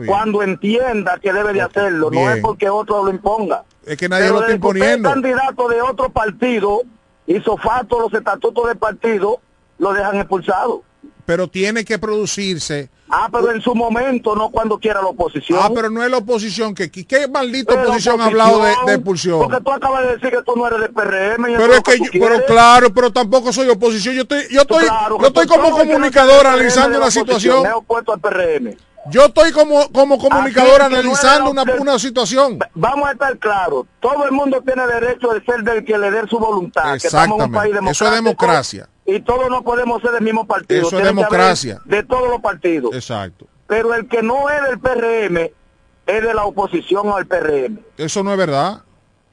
Cuando entienda que debe de hacerlo, no es porque otro lo imponga. Es que nadie lo está imponiendo. El candidato de otro partido hizo falto los estatutos del partido, lo dejan expulsado. Pero tiene que producirse Ah, pero en su momento, no cuando quiera la oposición. Ah, pero no es la oposición. que ¿Qué maldita oposición, ha hablado de, de, expulsión? Porque tú acabas de decir que tú no eres de PRM. pero es que, yo, pero claro, pero tampoco soy oposición. Yo estoy, yo estoy, yo estoy como comunicador analizando la situación. Me opuesto al PRM. Yo estoy como, como comunicador analizando una, una, situación. Vamos a estar claros. Todo el mundo tiene derecho de ser del que le dé su voluntad. Exactamente. Eso es democracia y todos no podemos ser del mismo partido. Eso es democracia. De todos los partidos. Exacto. Pero el que no es del PRM es de la oposición al PRM. Eso no es verdad.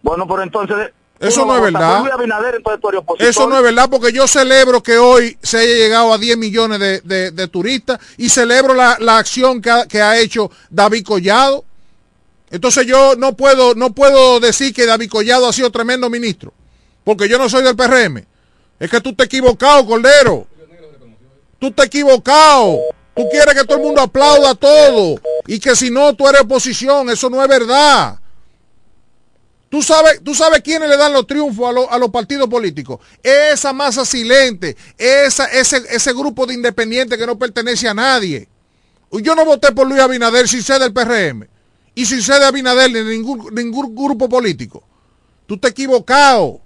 Bueno, pero entonces... Eso no es verdad. Eso no es verdad porque yo celebro que hoy se haya llegado a 10 millones de, turistas y celebro la, acción que ha, que ha, hecho David Collado. Entonces yo no puedo, no puedo decir que David Collado ha sido tremendo ministro porque yo no soy del PRM. Es que tú te equivocado, Cordero. Tú te equivocado. Tú quieres que todo el mundo aplauda todo. Y que si no, tú eres oposición. Eso no es verdad. ¿Tú sabes, tú sabes quiénes le dan los triunfos a, los partidos políticos. Esa masa silente, esa, ese, ese grupo de independientes que no pertenece a nadie. Yo no voté por Luis Abinader sin ser del PRM. Y sin ser de Abinader ni ningún, ningún grupo político. Tú te equivocado.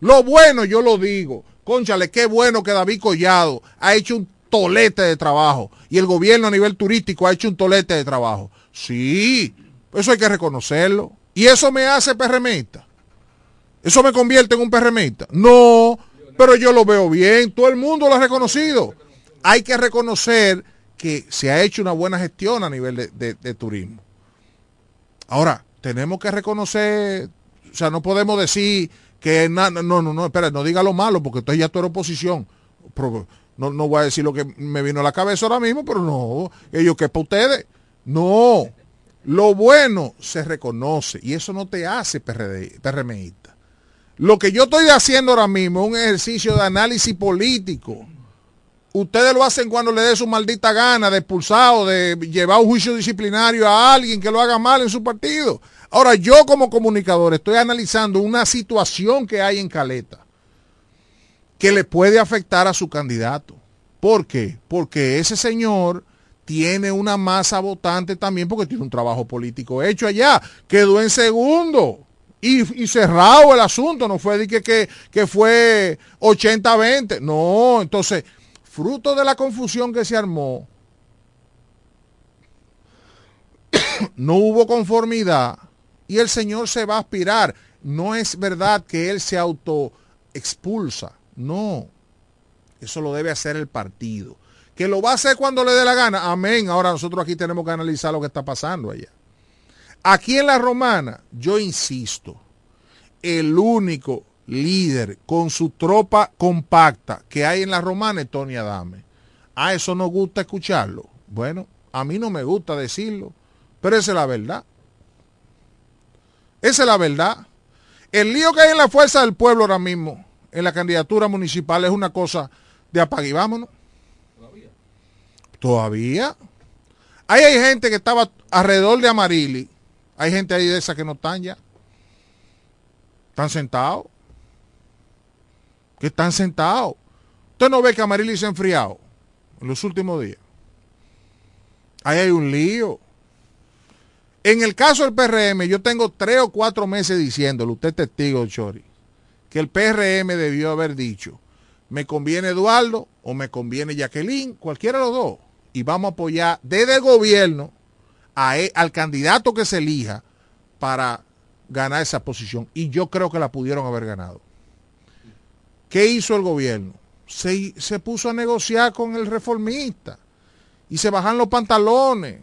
Lo bueno, yo lo digo. Conchale, qué bueno que David Collado ha hecho un tolete de trabajo. Y el gobierno a nivel turístico ha hecho un tolete de trabajo. Sí, eso hay que reconocerlo. Y eso me hace perremita. Eso me convierte en un perremita. No, pero yo lo veo bien. Todo el mundo lo ha reconocido. Hay que reconocer que se ha hecho una buena gestión a nivel de, turismo. Ahora, tenemos que reconocer, o sea, no podemos decir que no, no, no, espera, no diga lo malo, porque entonces ya tú eres oposición. No, no voy a decir lo que me vino a la cabeza ahora mismo, pero no, ellos que es para ustedes. No, lo bueno se reconoce y eso no te hace PRD, PRMista. Lo que yo estoy haciendo ahora mismo es un ejercicio de análisis político. Ustedes lo hacen cuando le dé su maldita gana de expulsado, de llevar un juicio disciplinario a alguien que lo haga mal en su partido. Ahora, yo como comunicador estoy analizando una situación que hay en Caleta que le puede afectar a su candidato. ¿Por qué? Porque ese señor tiene una masa votante también porque tiene un trabajo político hecho allá. Quedó en segundo y, cerrado el asunto. No fue de que, que, que fue 80-20. No, entonces, fruto de la confusión que se armó, <coughs> no hubo conformidad y el Señor se va a aspirar. No es verdad que Él se auto expulsa. No. Eso lo debe hacer el partido. Que lo va a hacer cuando le dé la gana. Amén. Ahora nosotros aquí tenemos que analizar lo que está pasando allá. Aquí en la romana, yo insisto, el único líder con su tropa compacta que hay en la romana es Tony Adame. A eso nos gusta escucharlo. Bueno, a mí no me gusta decirlo, pero esa es la verdad. Esa es la verdad. El lío que hay en la fuerza del pueblo ahora mismo, en la candidatura municipal, es una cosa de apague y vámonos. Todavía. Ahí hay gente que estaba alrededor de Amarili. Hay gente ahí de esa que no están ya. Están sentados. Que están sentados. Usted no ve que Amarili se ha enfriado en los últimos días. Ahí hay un lío. En el caso del PRM, yo tengo tres o cuatro meses diciéndolo, usted testigo, Chori, que el PRM debió haber dicho, me conviene Eduardo o me conviene Jacqueline, cualquiera de los dos, y vamos a apoyar desde el gobierno e, al candidato que se elija para ganar esa posición. Y yo creo que la pudieron haber ganado. ¿Qué hizo el gobierno? Se, se puso a negociar con el reformista y se bajan los pantalones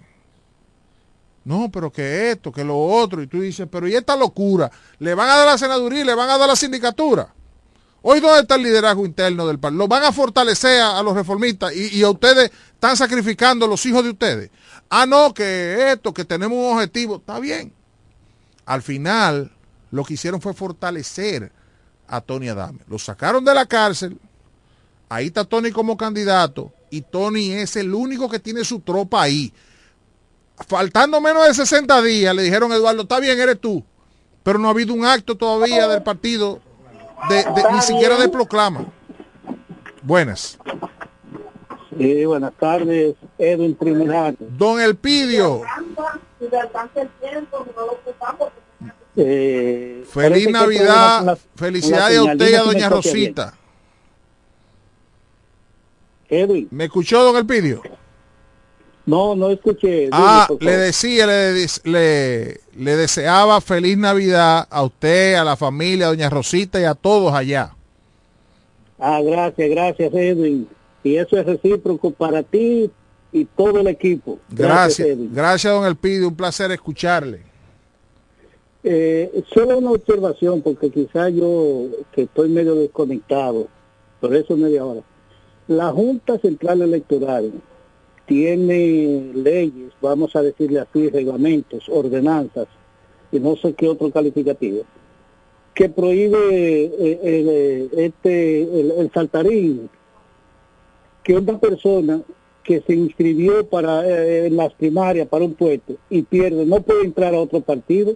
no, pero que esto, que lo otro. Y tú dices, pero ¿y esta locura? ¿Le van a dar la senaduría le van a dar la sindicatura? Hoy, ¿dónde está el liderazgo interno del partido? ¿Lo van a fortalecer a, los reformistas y, a ustedes están sacrificando los hijos de ustedes? Ah, no, que esto, que tenemos un objetivo. Está bien. Al final, lo que hicieron fue fortalecer a Tony Adame. Lo sacaron de la cárcel, ahí está Tony como candidato y Tony es el único que tiene su tropa ahí. Faltando menos de 60 días, le dijeron Eduardo, está bien, eres tú, pero no ha habido un acto todavía del partido, de, ni siquiera de proclama. Buenas. Sí, buenas tardes, Edwin Trinidad. Don Elpidio. Eh, Feliz Navidad, felicidades a usted y a doña Rosita. Edwin. ¿Me escuchó, don Elpidio? No, no escuché. ah, le decía, le, le, le, deseaba feliz Navidad a usted, a la familia, a doña Rosita y a todos allá. Ah, gracias, gracias, Edwin. Y eso es recíproco para ti y todo el equipo. Gracias, gracias, gracias don Elpidio, un placer escucharle. Eh, solo una observación, porque quizá yo, que estoy medio desconectado, por eso media hora. La Junta Central Electoral tiene leyes, vamos a decirle así, reglamentos, ordenanzas, y no sé qué otro calificativo, que prohíbe eh, eh, este, el, saltarín, que una persona que se inscribió para eh, en las primarias para un puesto y pierde, no puede entrar a otro partido.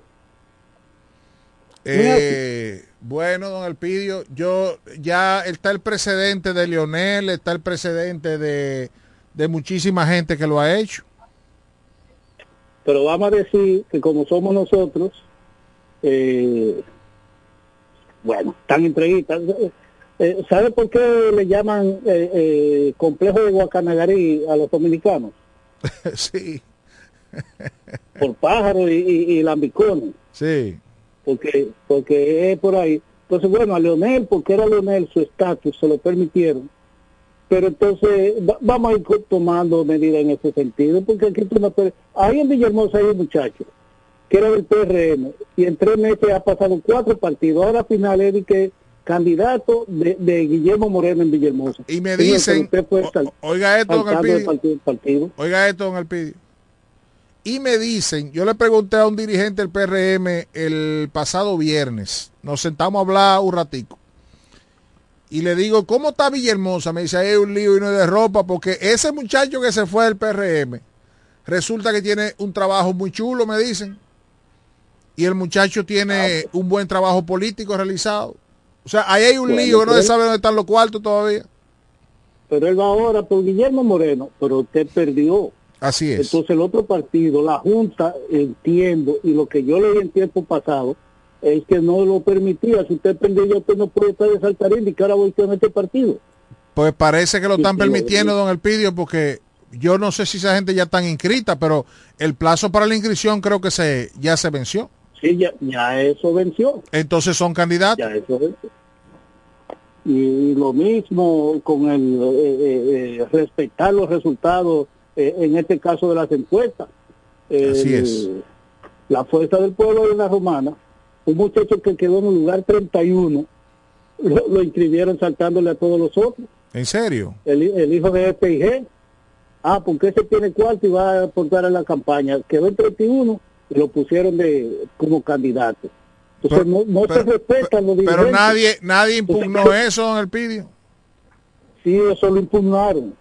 Bueno, don Alpidio, yo ya está el precedente de Lionel, está el precedente de, muchísima gente que lo ha hecho. Pero vamos a decir que como somos nosotros, eh, bueno, tan entreguitas. Eh, ¿Sabe por qué le llaman eh, complejo de Guacanagarí a los dominicanos? <laughs> sí. por pájaros y, y, y lambicones. Sí porque porque es por ahí. Entonces, bueno, a Leonel, porque era Leonel, su estatus, se lo permitieron. Pero entonces vamos a ir tomando medidas en ese sentido, porque aquí tú no Ahí en Villahermosa hay un muchacho que era del PRM y en tres meses ha pasado cuatro partidos. Ahora final es que candidato de, Guillermo Moreno en Villahermosa. Y me dicen, oiga esto, don Alpidio, oiga esto, don Alpidio y me dicen, yo le pregunté a un dirigente del PRM el pasado viernes, nos sentamos a hablar un ratico. Y le digo, ¿cómo está Villahermosa? Me dice, hay un lío y no de ropa, porque ese muchacho que se fue del PRM, resulta que tiene un trabajo muy chulo, me dicen. Y el muchacho tiene un buen trabajo político realizado. O sea, ahí hay un lío no se sabe dónde están los cuartos todavía. Pero él va ahora por Guillermo Moreno, pero usted perdió. Así es. Entonces el otro partido, la Junta, entiendo, y lo que yo leí en tiempo pasado, es que no lo permitía. Si usted perdió, usted no puede estar de Saltarín y que ahora voy con este partido. Pues parece que lo están permitiendo, don Elpidio, porque yo no sé si esa gente ya está inscrita, pero el plazo para la inscripción creo que se ya se venció. Sí, ya, ya eso venció. Entonces son candidatos. Ya eso venció. Y lo mismo con el eh, eh, eh, respetar los resultados eh, en este caso de las encuestas. Así es. La Fuerza del Pueblo de la Romana, un muchacho que quedó en el lugar 31, lo, lo inscribieron saltándole a todos los otros. ¿En serio? El, hijo de FIG. Ah, porque ese tiene cuarto y va a aportar a la campaña. Quedó en 31 y lo pusieron de como candidato. Entonces no, no se respetan los Pero nadie nadie impugnó eso, don Elpidio. Sí, eso lo impugnaron.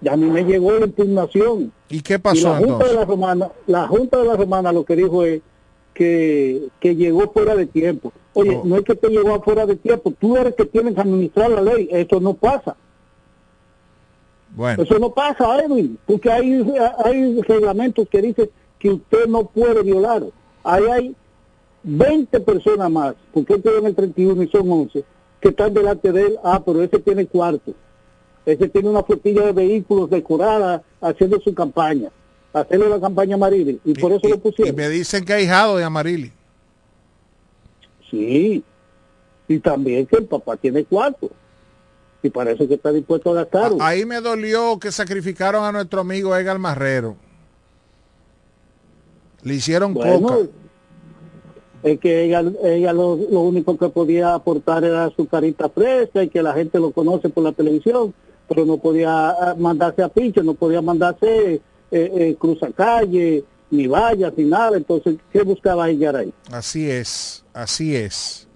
Y a mí me llegó la impugnación. ¿Y qué pasó la Junta de la Romana, la Junta de la Romana lo que dijo es que, llegó fuera de tiempo. Oye, no. es que te llegó fuera de tiempo, tú eres que tienes que administrar la ley, eso no pasa. Bueno. Eso no pasa, Edwin, porque hay, hay reglamentos que dicen que usted no puede violar. Ahí hay 20 personas más, porque él quedó en el 31 y son 11, que están delante de él, ah, pero ese tiene cuarto. Ese tiene una flotilla de vehículos decorada haciendo su campaña, haciendo la campaña Amarili, y, por eso lo pusieron. Y me dicen que ha hijado de Amarili. Sí, y también que el papá tiene cuarto. Y parece que está dispuesto a gastar. Ahí me dolió que sacrificaron a nuestro amigo Edgar Marrero. Le hicieron coca. Es que ella, ella lo, único que podía aportar era su carita fresca y que la gente lo conoce por la televisión pero no podía ah, mandarse a pincho, no podía mandarse eh, eh, cruzacalle, ni vallas, ni nada. Entonces, ¿qué buscaba ella ahí? Así es, así es.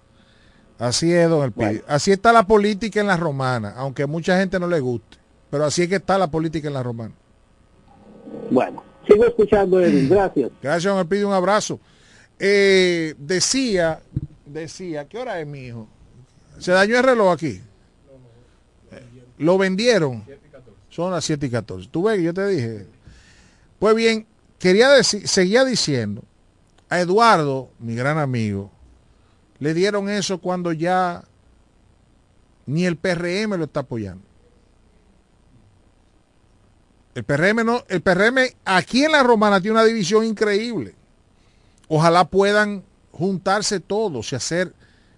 Así es, don Elpidio. Así está la política en la romana, aunque a mucha gente no le guste. Pero así es que está la política en la romana. Bueno, sigo escuchando, Edwin. <clears throat> Gracias. Gracias, don Elpidio. Un abrazo. Eh, decía, decía, ¿qué hora es, mi hijo? ¿Se dañó el reloj aquí? Lo vendieron. Son las 7 y 14. Tú ves que yo te dije. Pues bien, quería decir, seguía diciendo, a Eduardo, mi gran amigo, le dieron eso cuando ya ni el PRM lo está apoyando. El PRM no, el PRM aquí en la Romana tiene una división increíble. Ojalá puedan juntarse todos y hacer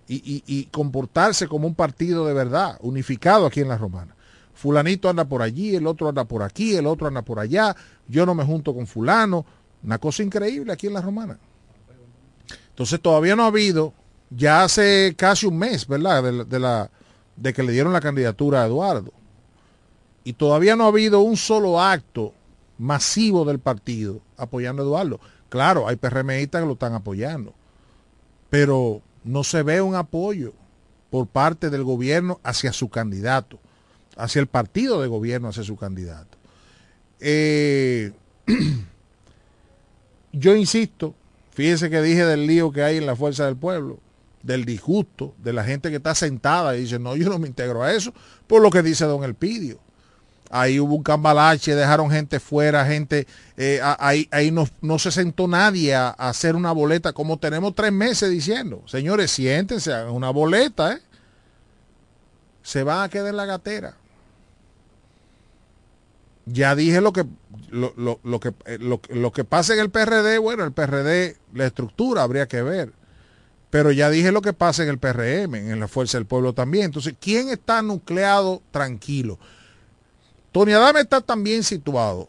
y, y, comportarse como un partido de verdad, unificado aquí en la Romana. Fulanito anda por allí, el otro anda por aquí, el otro anda por allá, yo no me junto con fulano. Una cosa increíble aquí en la Romana. Entonces todavía no ha habido ya hace casi un mes, ¿verdad? De, la, de que le dieron la candidatura a Eduardo. Y todavía no ha habido un solo acto masivo del partido apoyando a Eduardo. Claro, hay PRMistas que lo están apoyando, pero no se ve un apoyo por parte del gobierno hacia su candidato, hacia el partido de gobierno hacia su candidato. Eh, <clears throat> yo insisto, fíjense que dije del lío que hay en la fuerza del pueblo del disgusto de la gente que está sentada y dice, no, yo no me integro a eso, por lo que dice don Elpidio. Ahí hubo un cambalache, dejaron gente fuera, gente, eh, ahí, ahí no, no, se sentó nadie a, hacer una boleta, como tenemos tres meses diciendo. Señores, siéntense, hagan una boleta, ¿eh? Se van a quedar en la gatera. Ya dije lo que, lo, lo, lo que, eh, lo, lo que pasa en el PRD, bueno, el PRD, la estructura habría que ver pero ya dije lo que pasa en el PRM, en la Fuerza del Pueblo también. Entonces, ¿quién está nucleado tranquilo? Tony Adame está tan bien situado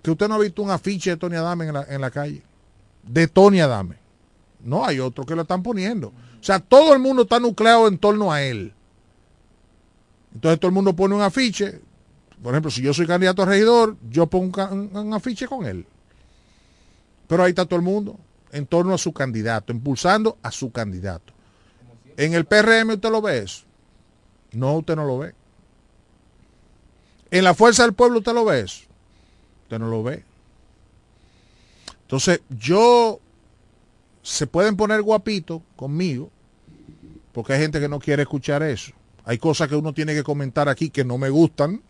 que usted no ha visto un afiche de Tony Adame en la, en la calle. De Tony Adame. No, hay otro que lo están poniendo. O sea, todo el mundo está nucleado en torno a él. Entonces todo el mundo pone un afiche. Por ejemplo, si yo soy candidato a regidor, yo pongo un, afiche con él. Pero ahí está todo el mundo en torno a su candidato, impulsando a su candidato. En el PRM usted lo ve eso. No, usted no lo ve. En la fuerza del pueblo usted lo ve eso. Usted no lo ve. Entonces, yo se pueden poner guapitos conmigo, porque hay gente que no quiere escuchar eso. Hay cosas que uno tiene que comentar aquí que no me gustan.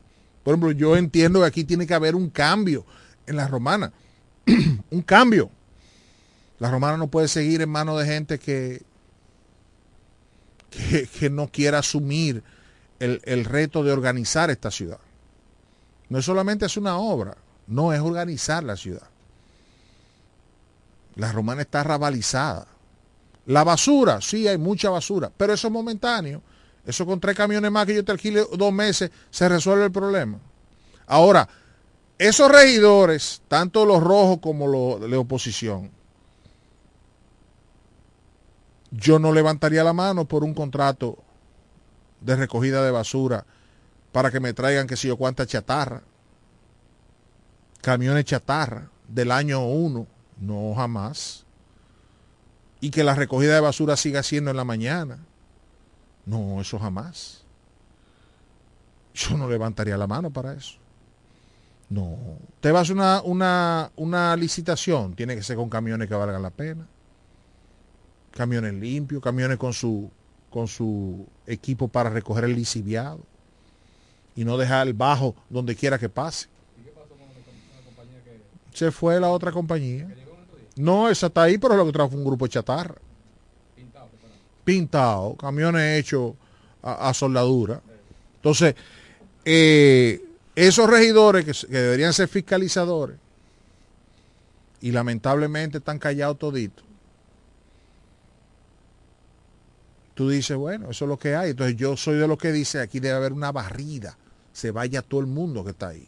Por ejemplo, yo entiendo que aquí tiene que haber un cambio en la romana. <clears throat> un cambio. La romana no puede seguir en manos de gente que, que, no quiera asumir el, el, reto de organizar esta ciudad. No es solamente es una obra, no es organizar la ciudad. La romana está rabalizada. La basura, sí, hay mucha basura, pero eso es momentáneo. Eso con tres camiones más que yo te alquile dos meses se resuelve el problema. Ahora, esos regidores, tanto los rojos como los de oposición, yo no levantaría la mano por un contrato de recogida de basura para que me traigan que si yo cuánta chatarra. Camiones chatarra del año 1, no jamás. Y que la recogida de basura siga siendo en la mañana. No, eso jamás. Yo no levantaría la mano para eso. No. Te vas a una, una, una licitación, tiene que ser con camiones que valgan la pena camiones limpios, camiones con su, con su equipo para recoger el lisiviado y no dejar el bajo donde quiera que pase. Se fue la otra compañía. No, esa está ahí, pero lo que trajo fue un grupo de chatarra. Pintado, camiones hechos a, soldadura. Entonces, eh, esos regidores que, que, deberían ser fiscalizadores y lamentablemente están callados toditos, tú dices, bueno, eso es lo que hay. Entonces yo soy de los que dice, aquí debe haber una barrida, se vaya todo el mundo que está ahí.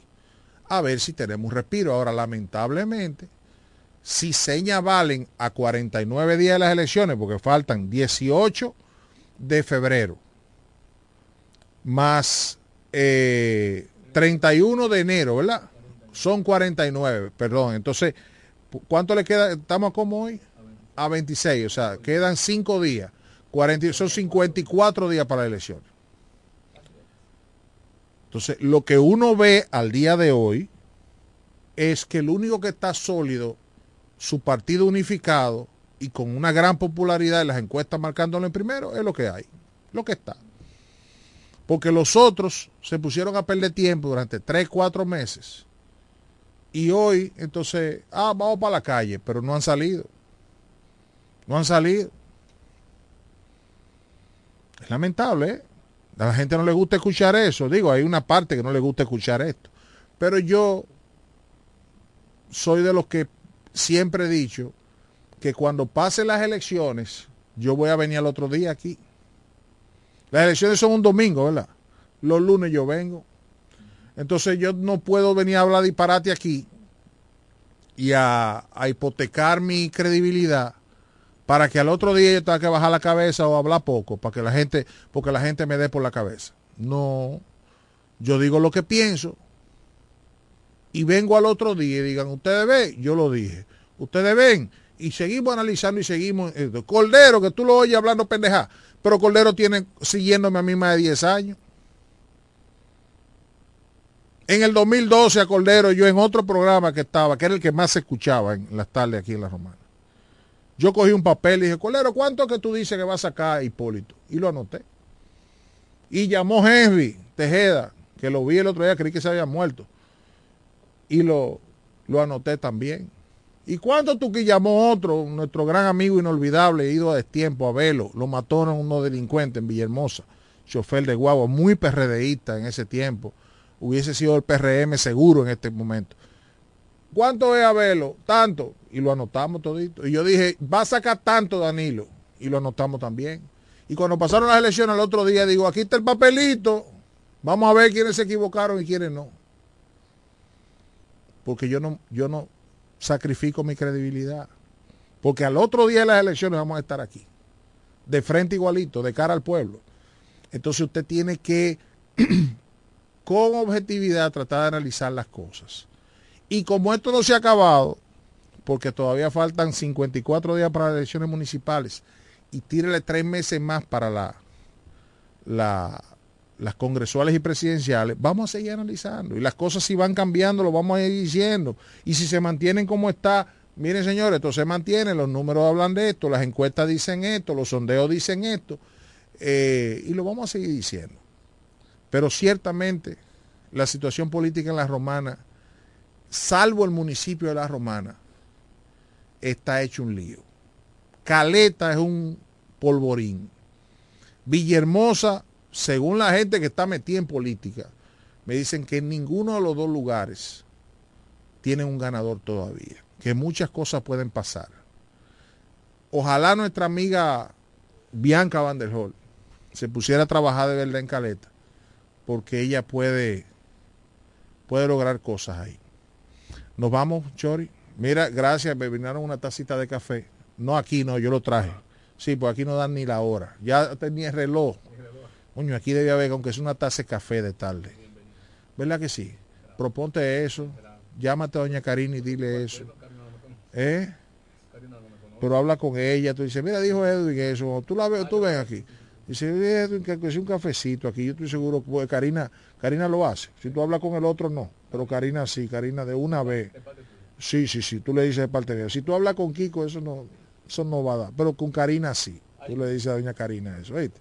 A ver si tenemos un respiro. Ahora, lamentablemente, si seña valen a 49 días de las elecciones, porque faltan 18 de febrero, más 31 eh, de enero, ¿verdad? Son 49, perdón. Entonces, ¿cuánto le queda? Estamos como hoy? A 26, o sea, quedan 5 días 40, son 54 días para la elección. Entonces, lo que uno ve al día de hoy es que el único que está sólido, su partido unificado y con una gran popularidad en las encuestas marcándolo en primero, es lo que hay, lo que está. Porque los otros se pusieron a perder tiempo durante 3, 4 meses. Y hoy, entonces, ah, vamos para la calle, pero no han salido. No han salido. Es lamentable, ¿eh? A la gente no le gusta escuchar eso. Digo, hay una parte que no le gusta escuchar esto. Pero yo soy de los que siempre he dicho que cuando pasen las elecciones, yo voy a venir al otro día aquí. Las elecciones son un domingo, ¿verdad? Los lunes yo vengo. Entonces yo no puedo venir a hablar disparate aquí y a, hipotecar mi credibilidad para que al otro día yo tenga que bajar la cabeza o hablar poco, para que la gente, porque la gente me dé por la cabeza. No, yo digo lo que pienso y vengo al otro día y digan, ustedes ven, yo lo dije, ustedes ven, y seguimos analizando y seguimos. Eh, Cordero, que tú lo oyes hablando pendeja, pero Cordero tiene siguiéndome a mí más de 10 años. En el 2012 a Cordero, yo en otro programa que estaba, que era el que más se escuchaba en las tardes aquí en La Romana. Yo cogí un papel y dije, Cordero, ¿cuánto que tú dices que va a sacar Hipólito? Y lo anoté. Y llamó Henry Tejeda, que lo vi el otro día, creí que se había muerto. Y lo, lo anoté también. ¿Y cuánto tú que llamó otro, nuestro gran amigo inolvidable, ido a destiempo a Velo? Lo mataron unos delincuentes en Villahermosa, chofer de guagua, muy perredeísta en ese tiempo hubiese sido el PRM seguro en este momento. ¿Cuánto es Abelo? Tanto. Y lo anotamos todito. Y yo dije, va a sacar tanto Danilo. Y lo anotamos también. Y cuando pasaron las elecciones el otro día, digo, aquí está el papelito. Vamos a ver quiénes se equivocaron y quiénes no. Porque yo no, yo no sacrifico mi credibilidad. Porque al otro día de las elecciones vamos a estar aquí. De frente igualito, de cara al pueblo. Entonces usted tiene que <clears throat> con objetividad tratar de analizar las cosas. Y como esto no se ha acabado, porque todavía faltan 54 días para las elecciones municipales y tírele tres meses más para la, las congresuales y presidenciales, vamos a seguir analizando. Y las cosas si van cambiando, lo vamos a ir diciendo. Y si se mantienen como está, miren señores, esto se mantiene, los números hablan de esto, las encuestas dicen esto, los sondeos dicen esto, eh, y lo vamos a seguir diciendo. Pero ciertamente la situación política en la Romana, salvo el municipio de la Romana, está hecho un lío. Caleta es un polvorín. Villahermosa, según la gente que está metida en política, me dicen que en ninguno de los dos lugares tienen un ganador todavía, que muchas cosas pueden pasar. Ojalá nuestra amiga Bianca Van se pusiera a trabajar de verdad en Caleta porque ella puede, puede lograr cosas ahí. Nos vamos, Chori. Mira, gracias, me vinieron una tacita de café. No aquí, no, yo lo traje. Sí, pues aquí no dan ni la hora. Ya tenía el reloj. Coño, aquí debe haber, aunque es una taza de café de tarde. ¿Verdad que sí? Proponte eso. Llámate a doña Karina y dile eso. ¿Eh? Pero habla con ella. Tú dices, mira, dijo Edwin eso. Tú la ves, tú ven aquí. Dice, que es un cafecito aquí, yo estoy seguro que Karina, Karina lo hace. Si tú hablas con el otro, no. Pero Karina sí, Karina de una vez. Sí, sí, sí, tú le dices de parte de Si tú hablas con Kiko, eso no, eso no va a dar. Pero con Karina sí. Tú le dices a doña Karina eso, ¿viste?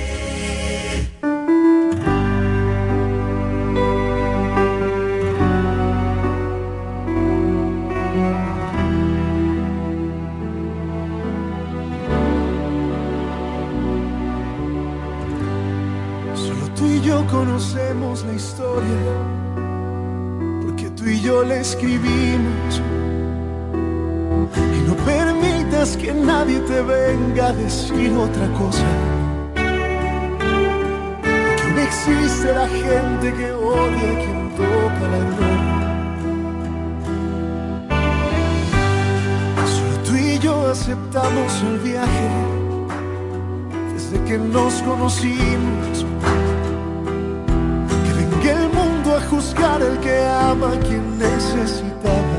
Tú y yo conocemos la historia, porque tú y yo la escribimos. Y no permitas que nadie te venga a decir otra cosa. Que no existe la gente que odia a quien toca la gloria. Solo tú y yo aceptamos el viaje desde que nos conocimos. Juzgar el que ama quien necesitaba.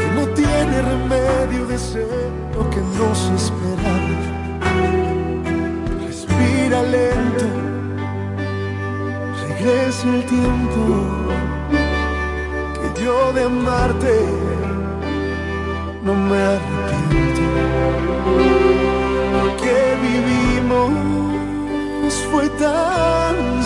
Que no tiene remedio de ser lo que nos esperaba. Respira lento, regresa el tiempo que yo de amarte no me arrepiento. Lo que vivimos fue tan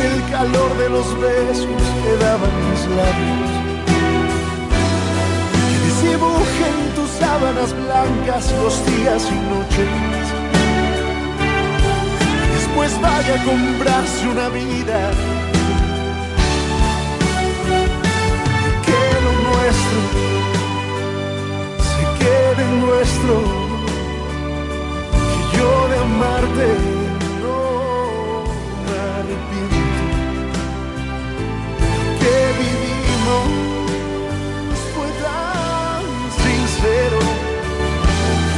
El calor de los besos que daban mis labios. Que en tus sábanas blancas los días y noches. Después vaya a comprarse una vida. Que lo nuestro se quede nuestro. Que yo de amarte no me arrepiento.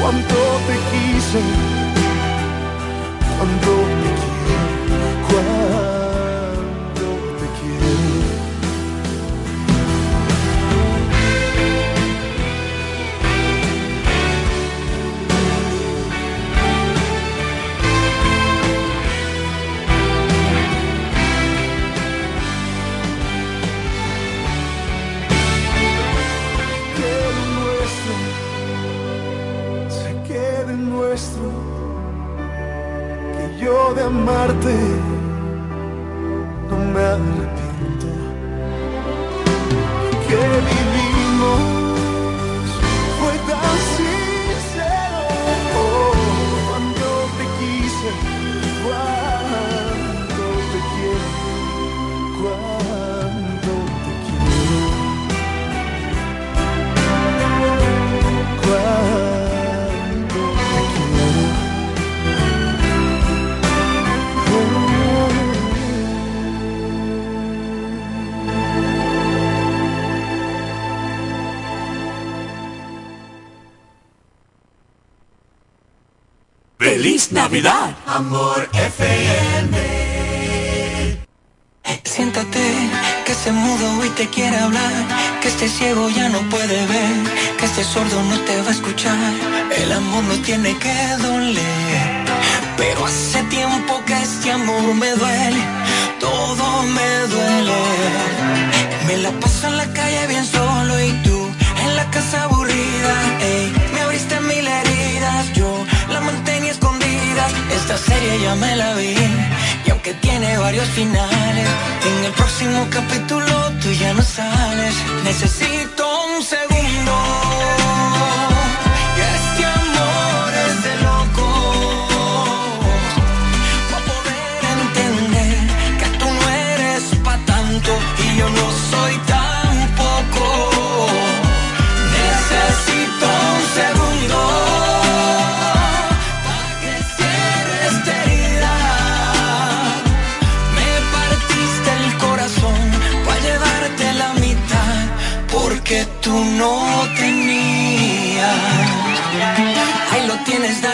Cuánto te quise, cuánto te quiero, cuánto amarte Feliz Navidad, Amor FM. Siéntate, que se mudo y te quiere hablar, que este ciego ya no puede ver, que este sordo no te va a escuchar. El amor no tiene que doler, pero hace tiempo que este amor me duele, todo me duele. Me la paso en la calle bien solo y tú en la casa aburrida, ey, me abriste mil heridas, esta serie ya me la vi. Y aunque tiene varios finales, en el próximo capítulo tú ya no sales. Necesito un segundo.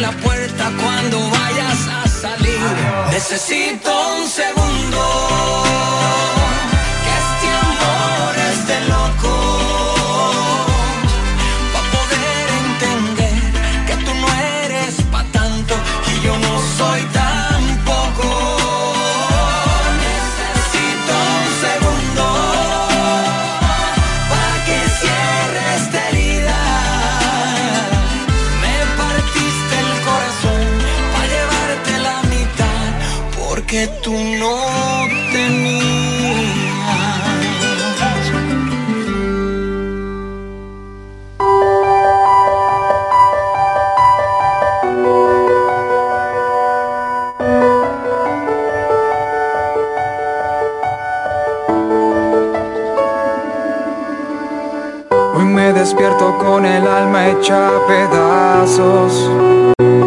la puerta cuando vayas a salir. Necesito un segundo. hecha pedazos.